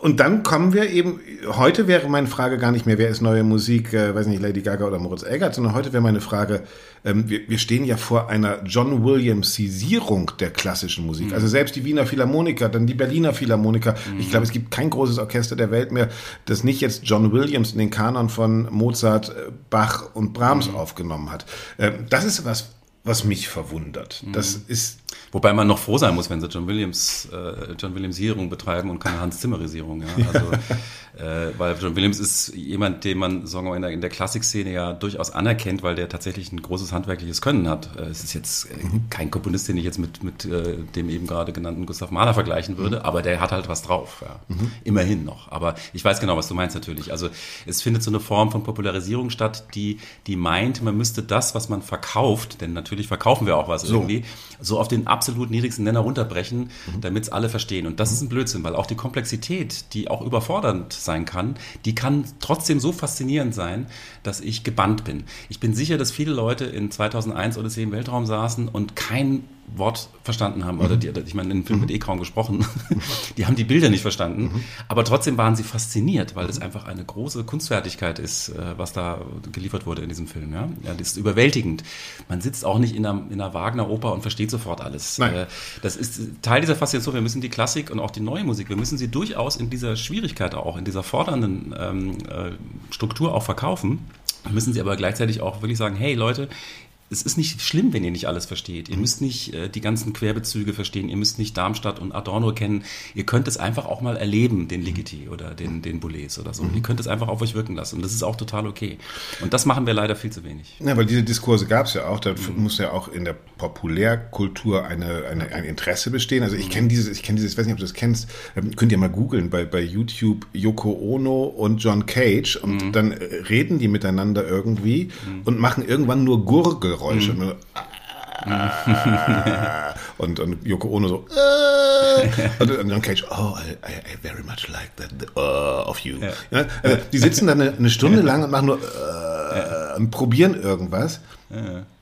und dann kommen wir eben, heute wäre meine Frage gar nicht mehr, wer ist neue Musik, äh, weiß nicht, Lady Gaga oder Moritz Eggert, sondern heute wäre meine Frage, ähm, wir, wir stehen ja vor einer John Williamsisierung der klassischen Musik. Mhm. Also selbst die Wiener Philharmoniker, dann die Berliner Philharmoniker. Mhm. Ich glaube, es gibt kein großes Orchester der Welt mehr, das nicht jetzt John Williams in den Kanon von Mozart, äh, Bach und Brahms mhm. aufgenommen hat. Ähm, das ist was, was mich verwundert. Das mhm. ist Wobei man noch froh sein muss, wenn sie John Williams, äh, John Williamsierung betreiben und keine Hans Zimmerisierung. Ja? (laughs) Also, äh, weil John Williams ist jemand, den man sagen wir, in der, in der Klassikszene ja durchaus anerkennt, weil der tatsächlich ein großes handwerkliches Können hat. Äh, es ist jetzt äh, mhm. kein Komponist, den ich jetzt mit, mit äh, dem eben gerade genannten Gustav Mahler vergleichen würde, mhm. aber der hat halt was drauf. Ja? Mhm. Immerhin noch. Aber ich weiß genau, was du meinst natürlich. Also es findet so eine Form von Popularisierung statt, die, die meint, man müsste das, was man verkauft, denn natürlich verkaufen wir auch was so. irgendwie, so auf den absolut niedrigsten Nenner runterbrechen, mhm. damit es alle verstehen. Und das ist ein Blödsinn, weil auch die Komplexität, die auch überfordernd sein kann, die kann trotzdem so faszinierend sein, dass ich gebannt bin. Ich bin sicher, dass viele Leute in 2001 Odyssee im Weltraum saßen und kein Wort verstanden haben. Oder mhm. die, ich meine, in dem Film wird eh kaum gesprochen. (laughs) die haben die Bilder nicht verstanden. Mhm. Aber trotzdem waren sie fasziniert, weil es einfach eine große Kunstfertigkeit ist, äh, was da geliefert wurde in diesem Film. Ja, ja das ist überwältigend. Man sitzt auch nicht in einer, in einer Wagner-Oper und versteht sofort alles. Nein. Äh, das ist Teil dieser Faszination. Wir müssen die Klassik und auch die neue Musik, wir müssen sie durchaus in dieser Schwierigkeit auch, in dieser fordernden ähm, äh, Struktur auch verkaufen. Wir müssen sie aber gleichzeitig auch wirklich sagen, hey Leute, es ist nicht schlimm, wenn ihr nicht alles versteht. Ihr müsst nicht äh, die ganzen Querbezüge verstehen. Ihr müsst nicht Darmstadt und Adorno kennen. Ihr könnt es einfach auch mal erleben, den Ligeti oder den, den Boulez oder so. Ihr könnt es einfach auf euch wirken lassen. Und das ist auch total okay. Und das machen wir leider viel zu wenig. Ja, weil diese Diskurse gab es ja auch. Da muss ja auch in der Populärkultur eine, eine, ein Interesse bestehen. Also ich kenne dieses, ich kenne dieses, ich weiß nicht, ob du das kennst, ähm, könnt ihr mal googeln bei, bei YouTube Yoko Ono und John Cage und dann äh, reden die miteinander irgendwie und machen irgendwann nur Gurgelgeräusche. Und, nur, ah, und, und Yoko Ono so äh, (laughs) und, und John Cage, oh, I, I, very much like that uh, of you. Ja. also die sitzen da eine, eine Stunde lang und machen nur äh, und probieren irgendwas.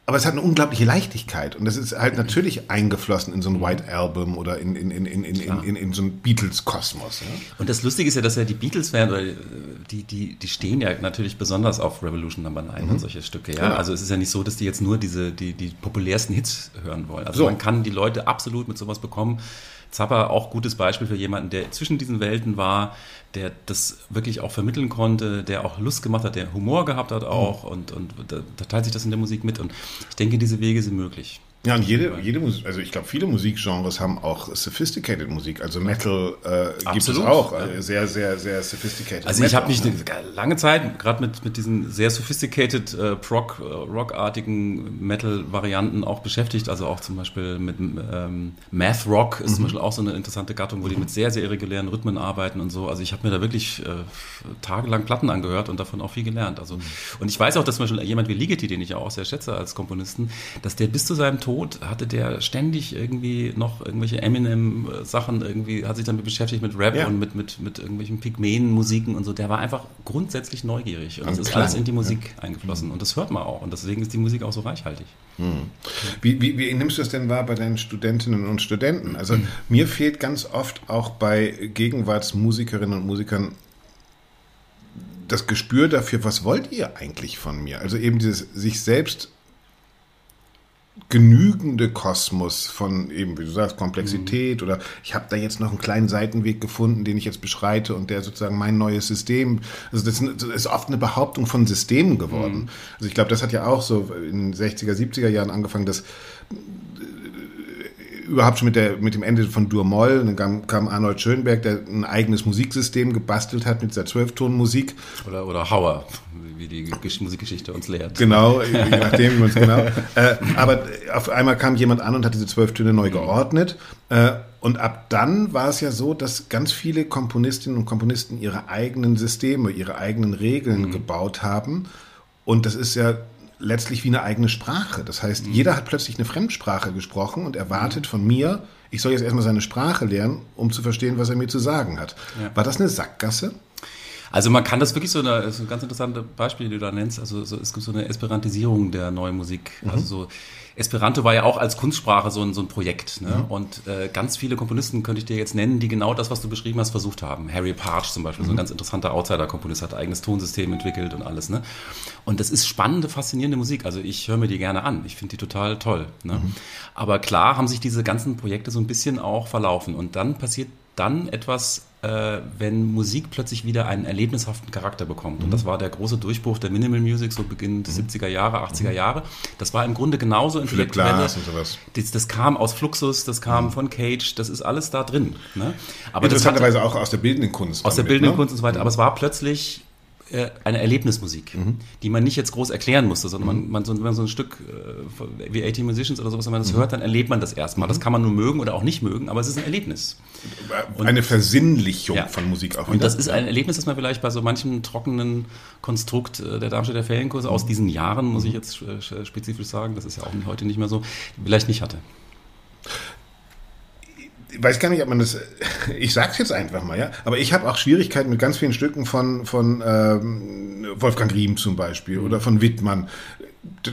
Aber es hat eine unglaubliche Leichtigkeit und das ist halt natürlich eingeflossen in so ein White Album oder in, in, in, in, in, in, in, in so einen Beatles-Kosmos. Ja? Und das Lustige ist ja, dass ja die Beatles-Fans, oder die, die, die stehen ja natürlich besonders auf Revolution Number 9 und solche Stücke. Ja? Genau. Also es ist ja nicht so, dass die jetzt nur diese, die, die populärsten Hits hören wollen. Also So. man kann die Leute absolut mit sowas bekommen. Zappa auch gutes Beispiel für jemanden, der zwischen diesen Welten war, der das wirklich auch vermitteln konnte, der auch Lust gemacht hat, der Humor gehabt hat auch und, und da, da teilt sich das in der Musik mit. Und ich denke, diese Wege sind möglich. Ja, und jede, jede Musik, also ich glaube, viele Musikgenres haben auch sophisticated Musik. Also Metal äh, gibt es auch. ja. Äh, sehr, sehr, sehr sophisticated. Also ich Metal, habe mich ne? lange Zeit, gerade mit, mit diesen sehr sophisticated äh, Prog, äh, Rock-artigen Metal-Varianten auch beschäftigt. Also auch zum Beispiel mit ähm, Math Rock ist zum Beispiel auch so eine interessante Gattung, wo die mit sehr, sehr irregulären Rhythmen arbeiten und so. Also ich habe mir da wirklich äh, tagelang Platten angehört und davon auch viel gelernt. Also und ich weiß auch, dass zum Beispiel jemand wie Ligeti, den ich ja auch sehr schätze als Komponisten, dass der bis zu seinem Tod hatte der ständig irgendwie noch irgendwelche Eminem-Sachen irgendwie, hat sich damit beschäftigt mit Rap Ja. und mit, mit, mit irgendwelchen Pygmäen-Musiken und so. Der war einfach grundsätzlich neugierig. Und das Und ist alles in die Musik eingeflossen. Und das hört man auch. Und deswegen ist die Musik auch so reichhaltig. Wie, wie, wie nimmst du es denn wahr bei deinen Studentinnen und Studenten? Also mir fehlt ganz oft auch bei Gegenwartsmusikerinnen und Musikern das Gespür dafür, was wollt ihr eigentlich von mir? Also eben dieses sich selbst genügende Kosmos von eben, wie du sagst, Komplexität oder ich habe da jetzt noch einen kleinen Seitenweg gefunden, den ich jetzt beschreite und der sozusagen mein neues System, also das ist oft eine Behauptung von Systemen geworden. Also ich glaube, das hat ja auch so in den 60er, 70er Jahren angefangen, dass überhaupt schon mit, der, mit dem Ende von Dur-Moll, dann kam, kam Arnold Schönberg, der ein eigenes Musiksystem gebastelt hat mit dieser Zwölftonmusik. Oder, oder Hauer, wie die Gesch- Musikgeschichte uns lehrt. Genau, je (laughs) nachdem, wie man es genau. Äh, aber auf einmal kam jemand an und hat diese zwölf Töne neu geordnet. Äh, und ab dann war es ja so, dass ganz viele Komponistinnen und Komponisten ihre eigenen Systeme, ihre eigenen Regeln gebaut haben. Und das ist ja letztlich wie eine eigene Sprache. Das heißt, jeder hat plötzlich eine Fremdsprache gesprochen und erwartet von mir, ich soll jetzt erstmal seine Sprache lernen, um zu verstehen, was er mir zu sagen hat. War das eine Sackgasse? Also man kann das wirklich so eine, das ist ein ganz interessantes Beispiel, die du da nennst. Also so, es gibt so eine Esperantisierung der neuen Musik. Also so Esperanto war ja auch als Kunstsprache so ein, so ein Projekt. Ne? Und äh, ganz viele Komponisten könnte ich dir jetzt nennen, die genau das, was du beschrieben hast, versucht haben. Harry Parch zum Beispiel, so ein ganz interessanter Outsider-Komponist, hat ein eigenes Tonsystem entwickelt und alles. Ne? Und das ist spannende, faszinierende Musik. Also ich höre mir die gerne an. Ich finde die total toll. Ne? Aber klar haben sich diese ganzen Projekte so ein bisschen auch verlaufen. Und dann passiert dann etwas, äh, wenn Musik plötzlich wieder einen erlebnishaften Charakter bekommt. Und das war der große Durchbruch der Minimal Music, so Beginn der 70er Jahre, 80er Jahre. Das war im Grunde genauso intellektuelle. Und sowas. Das, das kam aus Fluxus, das kam von Cage, das ist alles da drin. Ne? Aber Interessanterweise auch aus der bildenden Kunst. aus der damit, bildenden ne? Kunst und so weiter. Aber es war plötzlich eine Erlebnismusik, die man nicht jetzt groß erklären musste, sondern man, man so, wenn man so ein Stück äh, wie 80 Musicians oder sowas, wenn man das hört, dann erlebt man das erstmal. Das kann man nur mögen oder auch nicht mögen, aber es ist ein Erlebnis. Eine Versinnlichung Ja. von Musik auch. Und das ist ein Erlebnis, das man vielleicht bei so manchem trockenen Konstrukt äh, der Darmstädter Ferienkurse aus diesen Jahren, muss ich jetzt äh, spezifisch sagen, das ist ja auch heute nicht mehr so, vielleicht nicht hatte. Ich weiß gar nicht, ob man das. (laughs) Ich sag's jetzt einfach mal, ja. Aber ich habe auch Schwierigkeiten mit ganz vielen Stücken von von ähm, Wolfgang Riem zum Beispiel oder von Wittmann,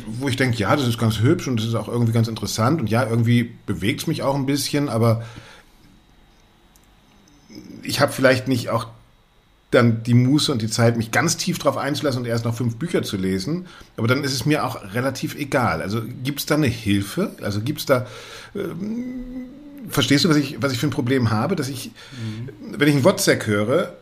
wo ich denke, ja, das ist ganz hübsch und das ist auch irgendwie ganz interessant und ja, irgendwie bewegt's mich auch ein bisschen, aber ich habe vielleicht nicht auch dann die Muße und die Zeit, mich ganz tief drauf einzulassen und erst noch fünf Bücher zu lesen. Aber dann ist es mir auch relativ egal. Also gibt's da eine Hilfe? Also gibt's da verstehst du, was ich, was ich für ein Problem habe? Dass ich, wenn ich einen Wozzeck höre,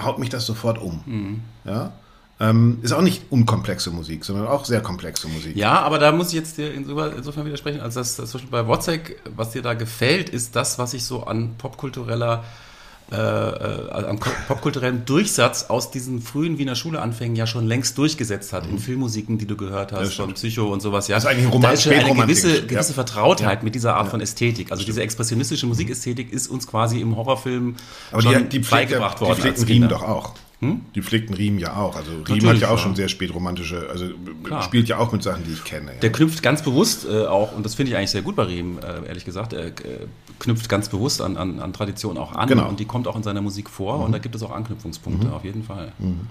haut mich das sofort um. Ja? Ähm, ist auch nicht unkomplexe Musik, sondern auch sehr komplexe Musik. Ja, aber da muss ich jetzt dir insofern widersprechen, als das, das zum Beispiel bei Wozzeck, was dir da gefällt, ist das, was ich so an popkultureller äh, äh, am popkulturellen Durchsatz aus diesen frühen Wiener Schuleanfängen ja schon längst durchgesetzt hat, mhm. in Filmmusiken, die du gehört hast, von Psycho und sowas. Ja, das ist eigentlich Roman da ist schon eine gewisse, gewisse Vertrautheit ja. mit dieser Art ja. von Ästhetik. Also diese expressionistische Musikästhetik ist uns quasi im Horrorfilm Aber schon die, die beigebracht worden. Die pflegten Riemen doch auch. Hm? Die pflegten Riemen ja auch. Also Riemen hat ja auch schon sehr spätromantische, also Klar. spielt ja auch mit Sachen, die ich kenne. Ja. Der knüpft ganz bewusst äh, auch, und das finde ich eigentlich sehr gut bei Riemen, äh, ehrlich gesagt, er äh, knüpft ganz bewusst an, an, an Tradition auch an genau. und die kommt auch in seiner Musik vor mhm. und da gibt es auch Anknüpfungspunkte, mhm. auf jeden Fall. Mhm.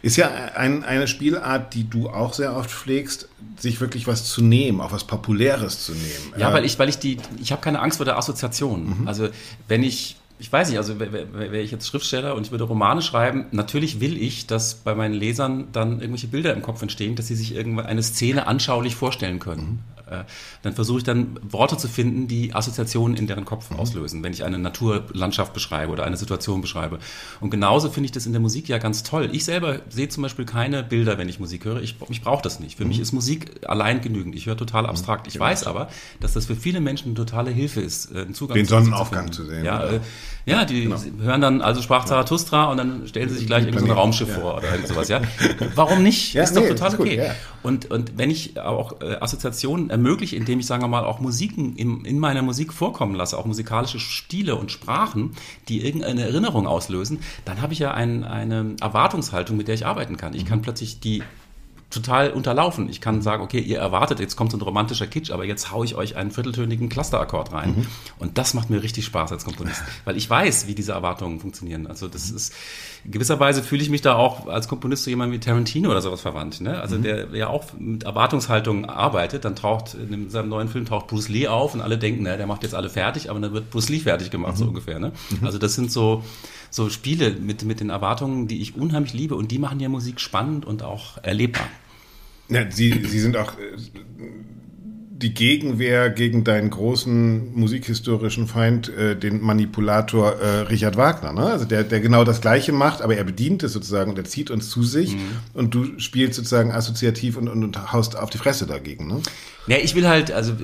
Ist ja ein, eine Spielart, die du auch sehr oft pflegst, sich wirklich was zu nehmen, auch was Populäres zu nehmen. Ja, weil ich, weil ich die, ich habe keine Angst vor der Assoziation. Mhm. Also wenn ich ich weiß nicht, also wäre ich jetzt Schriftsteller und ich würde Romane schreiben, natürlich will ich, dass bei meinen Lesern dann irgendwelche Bilder im Kopf entstehen, dass sie sich irgendwann eine Szene anschaulich vorstellen können. Äh, dann versuche ich dann Worte zu finden, die Assoziationen in deren Kopf mhm. auslösen, wenn ich eine Naturlandschaft beschreibe oder eine Situation beschreibe. Und genauso finde ich das in der Musik ja ganz toll. Ich selber sehe zum Beispiel keine Bilder, wenn ich Musik höre. Ich, ich brauche das nicht. Für mhm. mich ist Musik allein genügend. Ich höre total mhm. abstrakt. Ich genau. weiß aber, dass das für viele Menschen eine totale Hilfe ist, äh, einen Zugang Den Sonnenaufgang zu, zu sehen. Ja, äh, ja die genau. hören dann, also sprach Zarathustra und dann stellen sie sich gleich irgendein so Raumschiff ja. vor oder irgend sowas. Ja? (laughs) Warum nicht? Ja, ist nee, doch total ist okay. Gut, ja. Und, und wenn ich auch äh, Assoziationen ermögliche, indem ich, sagen wir mal, auch Musiken in, in meiner Musik vorkommen lasse, auch musikalische Stile und Sprachen, die irgendeine Erinnerung auslösen, dann habe ich ja ein, eine Erwartungshaltung, mit der ich arbeiten kann. Ich kann plötzlich die total unterlaufen. Ich kann sagen, okay, ihr erwartet, jetzt kommt so ein romantischer Kitsch, aber jetzt haue ich euch einen vierteltönigen Clusterakkord rein. Mhm. Und das macht mir richtig Spaß als Komponist, (laughs) weil ich weiß, wie diese Erwartungen funktionieren. Also das ist, in gewisser Weise fühle ich mich da auch als Komponist zu jemandem wie Tarantino oder sowas verwandt. Ne? Also mhm. der ja auch mit Erwartungshaltung arbeitet, dann taucht in seinem neuen Film taucht Bruce Lee auf und alle denken, ne, der macht jetzt alle fertig, aber dann wird Bruce Lee fertig gemacht, mhm. so ungefähr. Ne? Mhm. Also das sind so, so Spiele mit, mit den Erwartungen, die ich unheimlich liebe und die machen ja Musik spannend und auch erlebbar. Ja, sie, sie sind auch äh, die Gegenwehr gegen deinen großen musikhistorischen Feind, äh, den Manipulator äh, Richard Wagner, ne? Also der, der genau das Gleiche macht, aber er bedient es sozusagen und er zieht uns zu sich mhm. und du spielst sozusagen assoziativ und, und, und haust auf die Fresse dagegen, ne? Ja, ich will halt, also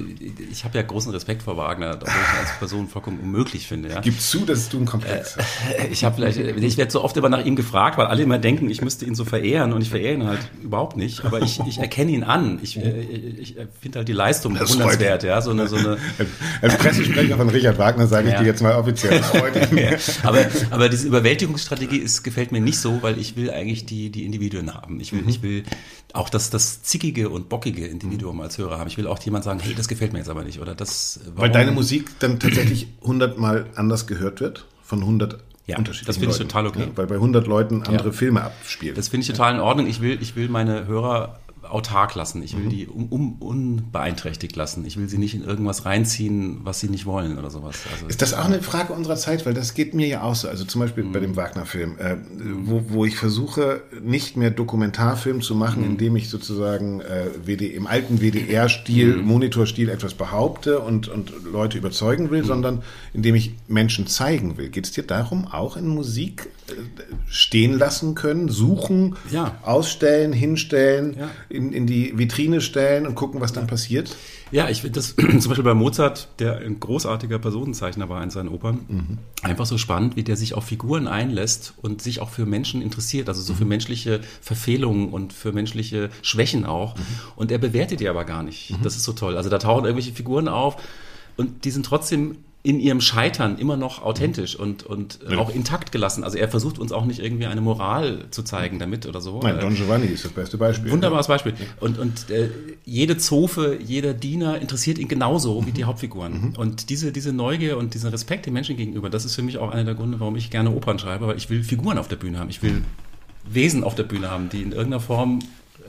ich habe ja großen Respekt vor Wagner, obwohl ich ihn als Person vollkommen unmöglich finde. Ja. Gib zu, dass du ein Komplex hast. Äh, ich habe vielleicht, ich werde so oft immer nach ihm gefragt, weil alle immer denken, ich müsste ihn so verehren und ich verehre ihn halt überhaupt nicht. Aber ich, ich erkenne ihn an. Ich, äh, ich, ich finde halt die Leistung das bewundernswert. Ja, so eine, so eine (laughs) Als Pressesprecher von Richard Wagner sage ich ja. dir jetzt mal offiziell. Das freut (laughs) mich. Ja. Aber, aber diese Überwältigungsstrategie ist, gefällt mir nicht so, weil ich will eigentlich die, die Individuen haben. Ich will, mhm. ich will auch das, das zickige und bockige Individuum als Hörer haben. Ich will auch jemand sagen, hey, das gefällt mir jetzt aber nicht. Oder das, warum? Weil deine Musik dann tatsächlich hundertmal anders gehört wird von 100 ja, das finde ich total okay. Ja, weil bei 100 Leuten andere ja. Filme abspielen. Das finde ich total in Ordnung. Ich will, ich will meine Hörer autark lassen. Ich will mhm. die um, um, unbeeinträchtigt lassen. Ich will sie nicht in irgendwas reinziehen, was sie nicht wollen oder sowas. Also ist das auch eine Frage unserer Zeit? Weil das geht mir ja auch so. Also zum Beispiel mhm. bei dem Wagner-Film, äh, wo, wo ich versuche, nicht mehr Dokumentarfilm zu machen, mhm. indem ich sozusagen äh, WD, im alten WDR-Stil, mhm. Monitorstil etwas behaupte und, und Leute überzeugen will, mhm. sondern indem ich Menschen zeigen will. Geht es dir darum, auch in Musik äh, stehen lassen können, suchen, ja. ausstellen, hinstellen? Ja in, in die Vitrine stellen und gucken, was dann passiert? Ja, ich finde das (clears throat) zum Beispiel bei Mozart, der ein großartiger Personenzeichner war in seinen Opern, mhm. einfach so spannend, wie der sich auf Figuren einlässt und sich auch für Menschen interessiert, also so mhm. für menschliche Verfehlungen und für menschliche Schwächen auch. Mhm. Und er bewertet die aber gar nicht. Mhm. Das ist so toll. Also da tauchen irgendwelche Figuren auf und die sind trotzdem in ihrem Scheitern immer noch authentisch und, und ja. auch intakt gelassen. Also er versucht uns auch nicht irgendwie eine Moral zu zeigen damit oder so. Nein, Don Giovanni ist das beste Beispiel. Wunderbares Beispiel. Und, und äh, jede Zofe, jeder Diener interessiert ihn genauso mhm. wie die Hauptfiguren. Mhm. Und diese, diese Neugier und diesen Respekt den Menschen gegenüber, das ist für mich auch einer der Gründe, warum ich gerne Opern schreibe, weil ich will Figuren auf der Bühne haben. Ich will Wesen auf der Bühne haben, die in irgendeiner Form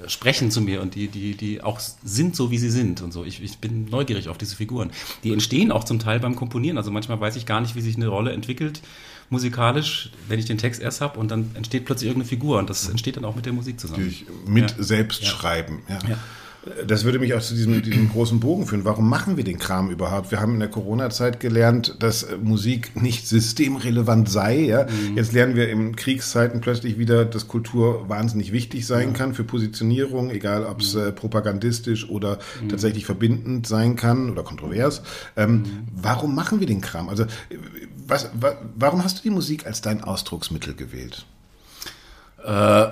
sprechen zu mir und die, die, die auch sind so, wie sie sind und so. Ich, ich bin neugierig auf diese Figuren. Die entstehen auch zum Teil beim Komponieren. Also manchmal weiß ich gar nicht, wie sich eine Rolle entwickelt musikalisch, wenn ich den Text erst habe und dann entsteht plötzlich irgendeine Figur und das entsteht dann auch mit der Musik zusammen. Natürlich mit ja. selbst ja. schreiben. Ja. ja. Das würde mich auch zu diesem, diesem großen Bogen führen. Warum machen wir den Kram überhaupt? Wir haben in der Corona-Zeit gelernt, dass Musik nicht systemrelevant sei. Ja? Mhm. Jetzt lernen wir in Kriegszeiten plötzlich wieder, dass Kultur wahnsinnig wichtig sein ja. kann für Positionierung, egal ob es mhm. äh, propagandistisch oder mhm. tatsächlich verbindend sein kann oder kontrovers. Ähm, mhm. Warum machen wir den Kram? Also was, wa, warum hast du die Musik als dein Ausdrucksmittel gewählt? Äh,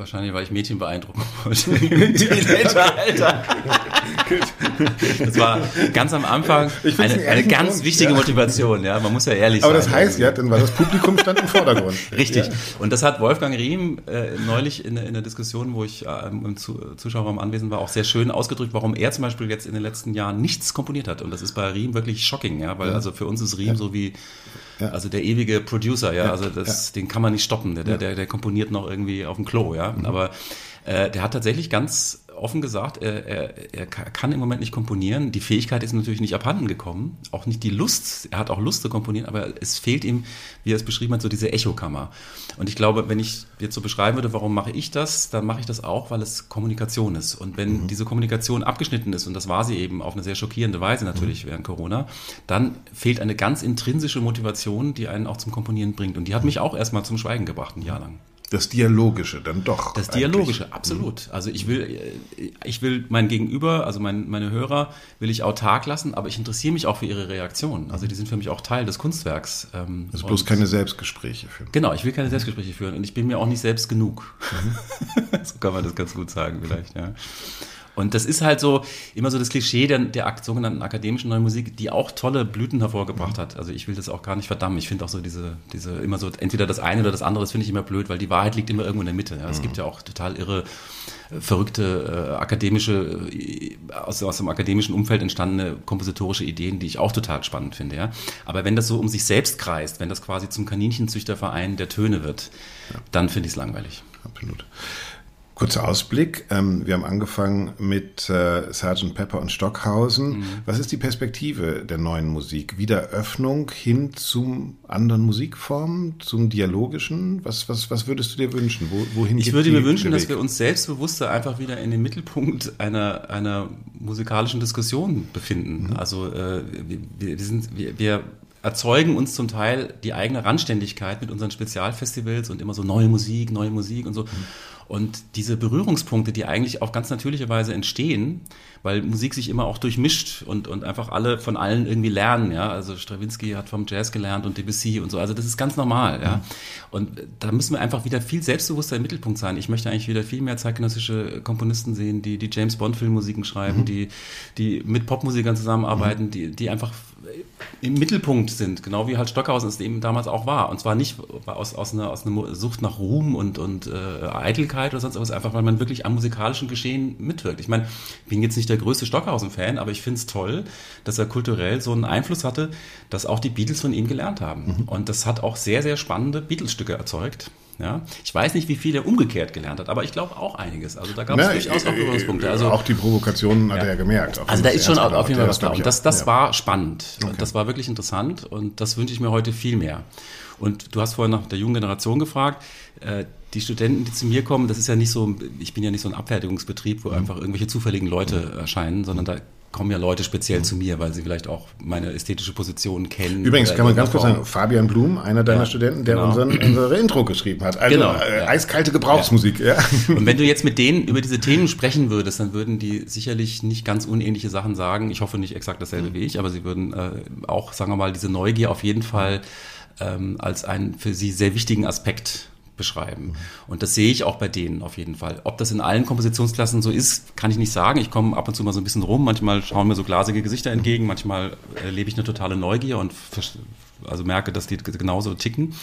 wahrscheinlich, weil ich Mädchen beeindrucken wollte. (laughs) Teenager, Alter. Das war ganz am Anfang eine, eine ganz Grund, wichtige ja. Motivation, ja. Man muss ja ehrlich Aber sein. Aber das heißt ja, dann war das Publikum stand im Vordergrund. (laughs) Richtig. Ja. Und das hat Wolfgang Riem äh, neulich in, in der Diskussion, wo ich äh, im Zuschauerraum anwesend war, auch sehr schön ausgedrückt, warum er zum Beispiel jetzt in den letzten Jahren nichts komponiert hat. Und das ist bei Riem wirklich shocking, ja. Weil ja. also für uns ist Riem so wie also der ewige Producer, ja, also das, den kann man nicht stoppen. Der, der, der komponiert noch irgendwie auf dem Klo, ja. Mhm. Aber äh, der hat tatsächlich ganz offen gesagt, er, er, er kann im Moment nicht komponieren. Die Fähigkeit ist natürlich nicht abhanden gekommen, auch nicht die Lust. Er hat auch Lust zu komponieren, aber es fehlt ihm, wie er es beschrieben hat, so diese Echokammer. Und ich glaube, wenn ich jetzt so beschreiben würde, warum mache ich das, dann mache ich das auch, weil es Kommunikation ist. Und wenn mhm. diese Kommunikation abgeschnitten ist, und das war sie eben auf eine sehr schockierende Weise natürlich mhm. während Corona, dann fehlt eine ganz intrinsische Motivation, die einen auch zum Komponieren bringt. Und die hat mich auch erstmal zum Schweigen gebracht, ein Jahr lang. Das Dialogische dann doch. Das Dialogische, eigentlich. absolut. Mhm. Also ich will, ich will mein Gegenüber, also mein, meine Hörer, will ich autark lassen, aber ich interessiere mich auch für ihre Reaktionen. Also die sind für mich auch Teil des Kunstwerks. Ähm, also bloß keine Selbstgespräche führen. Genau, ich will keine Selbstgespräche führen und ich bin mir auch nicht selbst genug. Mhm. (laughs) so kann man das ganz gut sagen vielleicht, ja. Und das ist halt so immer so das Klischee der, der sogenannten akademischen neuen Musik, die auch tolle Blüten hervorgebracht hat. Also ich will das auch gar nicht verdammen. Ich finde auch so diese, diese immer so entweder das eine oder das andere, das finde ich immer blöd, weil die Wahrheit liegt immer irgendwo in der Mitte. Ja. Es mhm. gibt ja auch total irre, äh, verrückte äh, akademische, äh, aus, aus dem akademischen Umfeld entstandene kompositorische Ideen, die ich auch total spannend finde. Ja. Aber wenn das so um sich selbst kreist, wenn das quasi zum Kaninchenzüchterverein der Töne wird, ja. dann finde ich es langweilig. Absolut. Kurzer Ausblick. Ähm, wir haben angefangen mit äh, Sgt. Pepper und Stockhausen. Mhm. Was ist die Perspektive der neuen Musik? Wieder Öffnung hin zu anderen Musikformen, zum Dialogischen? Was, was, was würdest du dir wünschen? Wo, wohin ich würde mir wünschen, dass wir uns selbstbewusster einfach wieder in den Mittelpunkt einer, einer musikalischen Diskussion befinden. Mhm. Also äh, wir, wir, sind, wir, wir erzeugen uns zum Teil die eigene Randständigkeit mit unseren Spezialfestivals und immer so neue Musik, neue Musik und so. Mhm. Und diese Berührungspunkte, die eigentlich auf ganz natürliche Weise entstehen, weil Musik sich immer auch durchmischt und, und einfach alle von allen irgendwie lernen, ja. Also Stravinsky hat vom Jazz gelernt und Debussy und so. Also das ist ganz normal, ja. Mhm. Und da müssen wir einfach wieder viel selbstbewusster im Mittelpunkt sein. Ich möchte eigentlich wieder viel mehr zeitgenössische Komponisten sehen, die die James Bond Filmmusiken schreiben, mhm. die, die mit Popmusikern zusammenarbeiten, mhm. die, die einfach im Mittelpunkt sind, genau wie halt Stockhausen es eben damals auch war. Und zwar nicht aus, aus, einer, aus einer Sucht nach Ruhm und, und äh, Eitelkeit oder sonst was, einfach weil man wirklich am musikalischen Geschehen mitwirkt. Ich meine, ich bin jetzt nicht der größte Stockhausen-Fan, aber ich finde es toll, dass er kulturell so einen Einfluss hatte, dass auch die Beatles von ihm gelernt haben. Mhm. Und das hat auch sehr, sehr spannende Beatles-Stücke erzeugt. Ja? Ich weiß nicht, wie viel er umgekehrt gelernt hat, aber ich glaube auch einiges. Also da gab es durchaus auch Berührungspunkte. Also, auch die Provokationen hat er ja gemerkt. Also da ist schon auf jeden Fall was da. Und das, das war spannend. Okay. Das war wirklich interessant und das wünsche ich mir heute viel mehr. Und du hast vorhin nach der jungen Generation gefragt. Äh, die Studenten, die zu mir kommen, das ist ja nicht so, ich bin ja nicht so ein Abfertigungsbetrieb, wo mhm. einfach irgendwelche zufälligen Leute erscheinen, sondern da kommen ja Leute speziell mhm. zu mir, weil sie vielleicht auch meine ästhetische Position kennen. Übrigens kann man ganz kurz sagen, Fabian Blum, einer deiner ja, Studenten, der genau. unseren, unsere Intro geschrieben hat. Also genau, äh, ja. eiskalte Gebrauchsmusik. Ja. Und wenn du jetzt mit denen über diese Themen sprechen würdest, dann würden die sicherlich nicht ganz unähnliche Sachen sagen. Ich hoffe nicht exakt dasselbe mhm. wie ich, aber sie würden äh, auch, sagen wir mal, diese Neugier auf jeden Fall ähm, als einen für sie sehr wichtigen Aspekt beschreiben. Und das sehe ich auch bei denen auf jeden Fall. Ob das in allen Kompositionsklassen so ist, kann ich nicht sagen. Ich komme ab und zu mal so ein bisschen rum. Manchmal schauen mir so glasige Gesichter entgegen. Manchmal erlebe ich eine totale Neugier und also merke, dass die genauso ticken.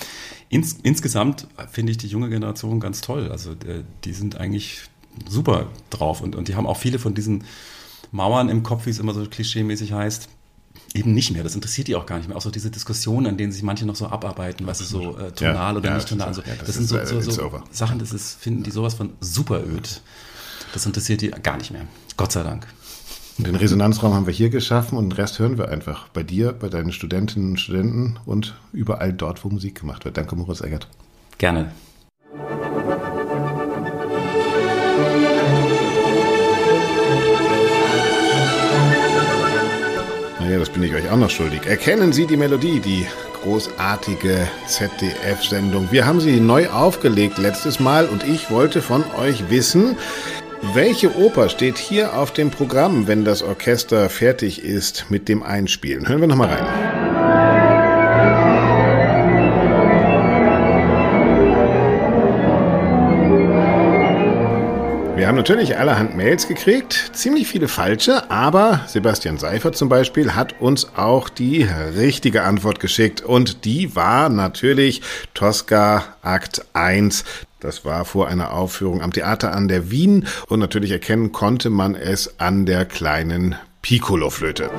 Ins, insgesamt finde ich die junge Generation ganz toll. Also äh, die sind eigentlich super drauf und, und die haben auch viele von diesen Mauern im Kopf, wie es immer so klischeemäßig heißt, eben nicht mehr. Das interessiert die auch gar nicht mehr. Auch so diese Diskussionen, an denen sich manche noch so abarbeiten, was ist so äh, tonal ja, oder ja, nicht tonal. Also, ja, das, das sind so, so, so Sachen, das ist, finden die sowas von super öd. Das interessiert die gar nicht mehr. Gott sei Dank. Den Resonanzraum haben wir hier geschaffen und den Rest hören wir einfach bei dir, bei deinen Studentinnen und Studenten und überall dort, wo Musik gemacht wird. Danke, Moritz Eggert. Gerne. Ich auch noch schuldig. Erkennen Sie die Melodie, die großartige ZDF-Sendung. Wir haben sie neu aufgelegt letztes Mal und ich wollte von euch wissen, welche Oper steht hier auf dem Programm, wenn das Orchester fertig ist mit dem Einspielen? Hören wir nochmal rein. Wir haben natürlich allerhand Mails gekriegt, ziemlich viele falsche, aber Sebastian Seifert zum Beispiel hat uns auch die richtige Antwort geschickt und die war natürlich Tosca Akt 1. Das war vor einer Aufführung am Theater an der Wien und natürlich erkennen konnte man es an der kleinen Piccolo-Flöte.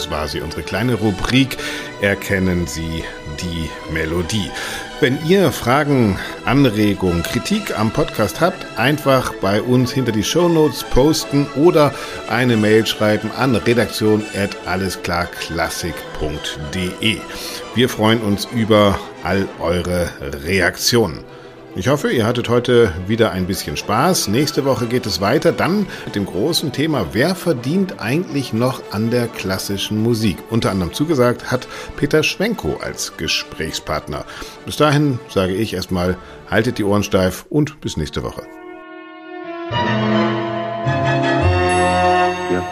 Das war sie, unsere kleine Rubrik Erkennen Sie die Melodie. Wenn ihr Fragen, Anregungen, Kritik am Podcast habt, einfach bei uns hinter die Shownotes posten oder eine Mail schreiben an redaktion@allesklarklassik.de. Wir freuen uns über all eure Reaktionen. Ich hoffe, ihr hattet heute wieder ein bisschen Spaß. Nächste Woche geht es weiter, dann mit dem großen Thema, wer verdient eigentlich noch an der klassischen Musik? Unter anderem zugesagt hat Peter Schwenko als Gesprächspartner. Bis dahin sage ich erstmal, haltet die Ohren steif und bis nächste Woche. Ja,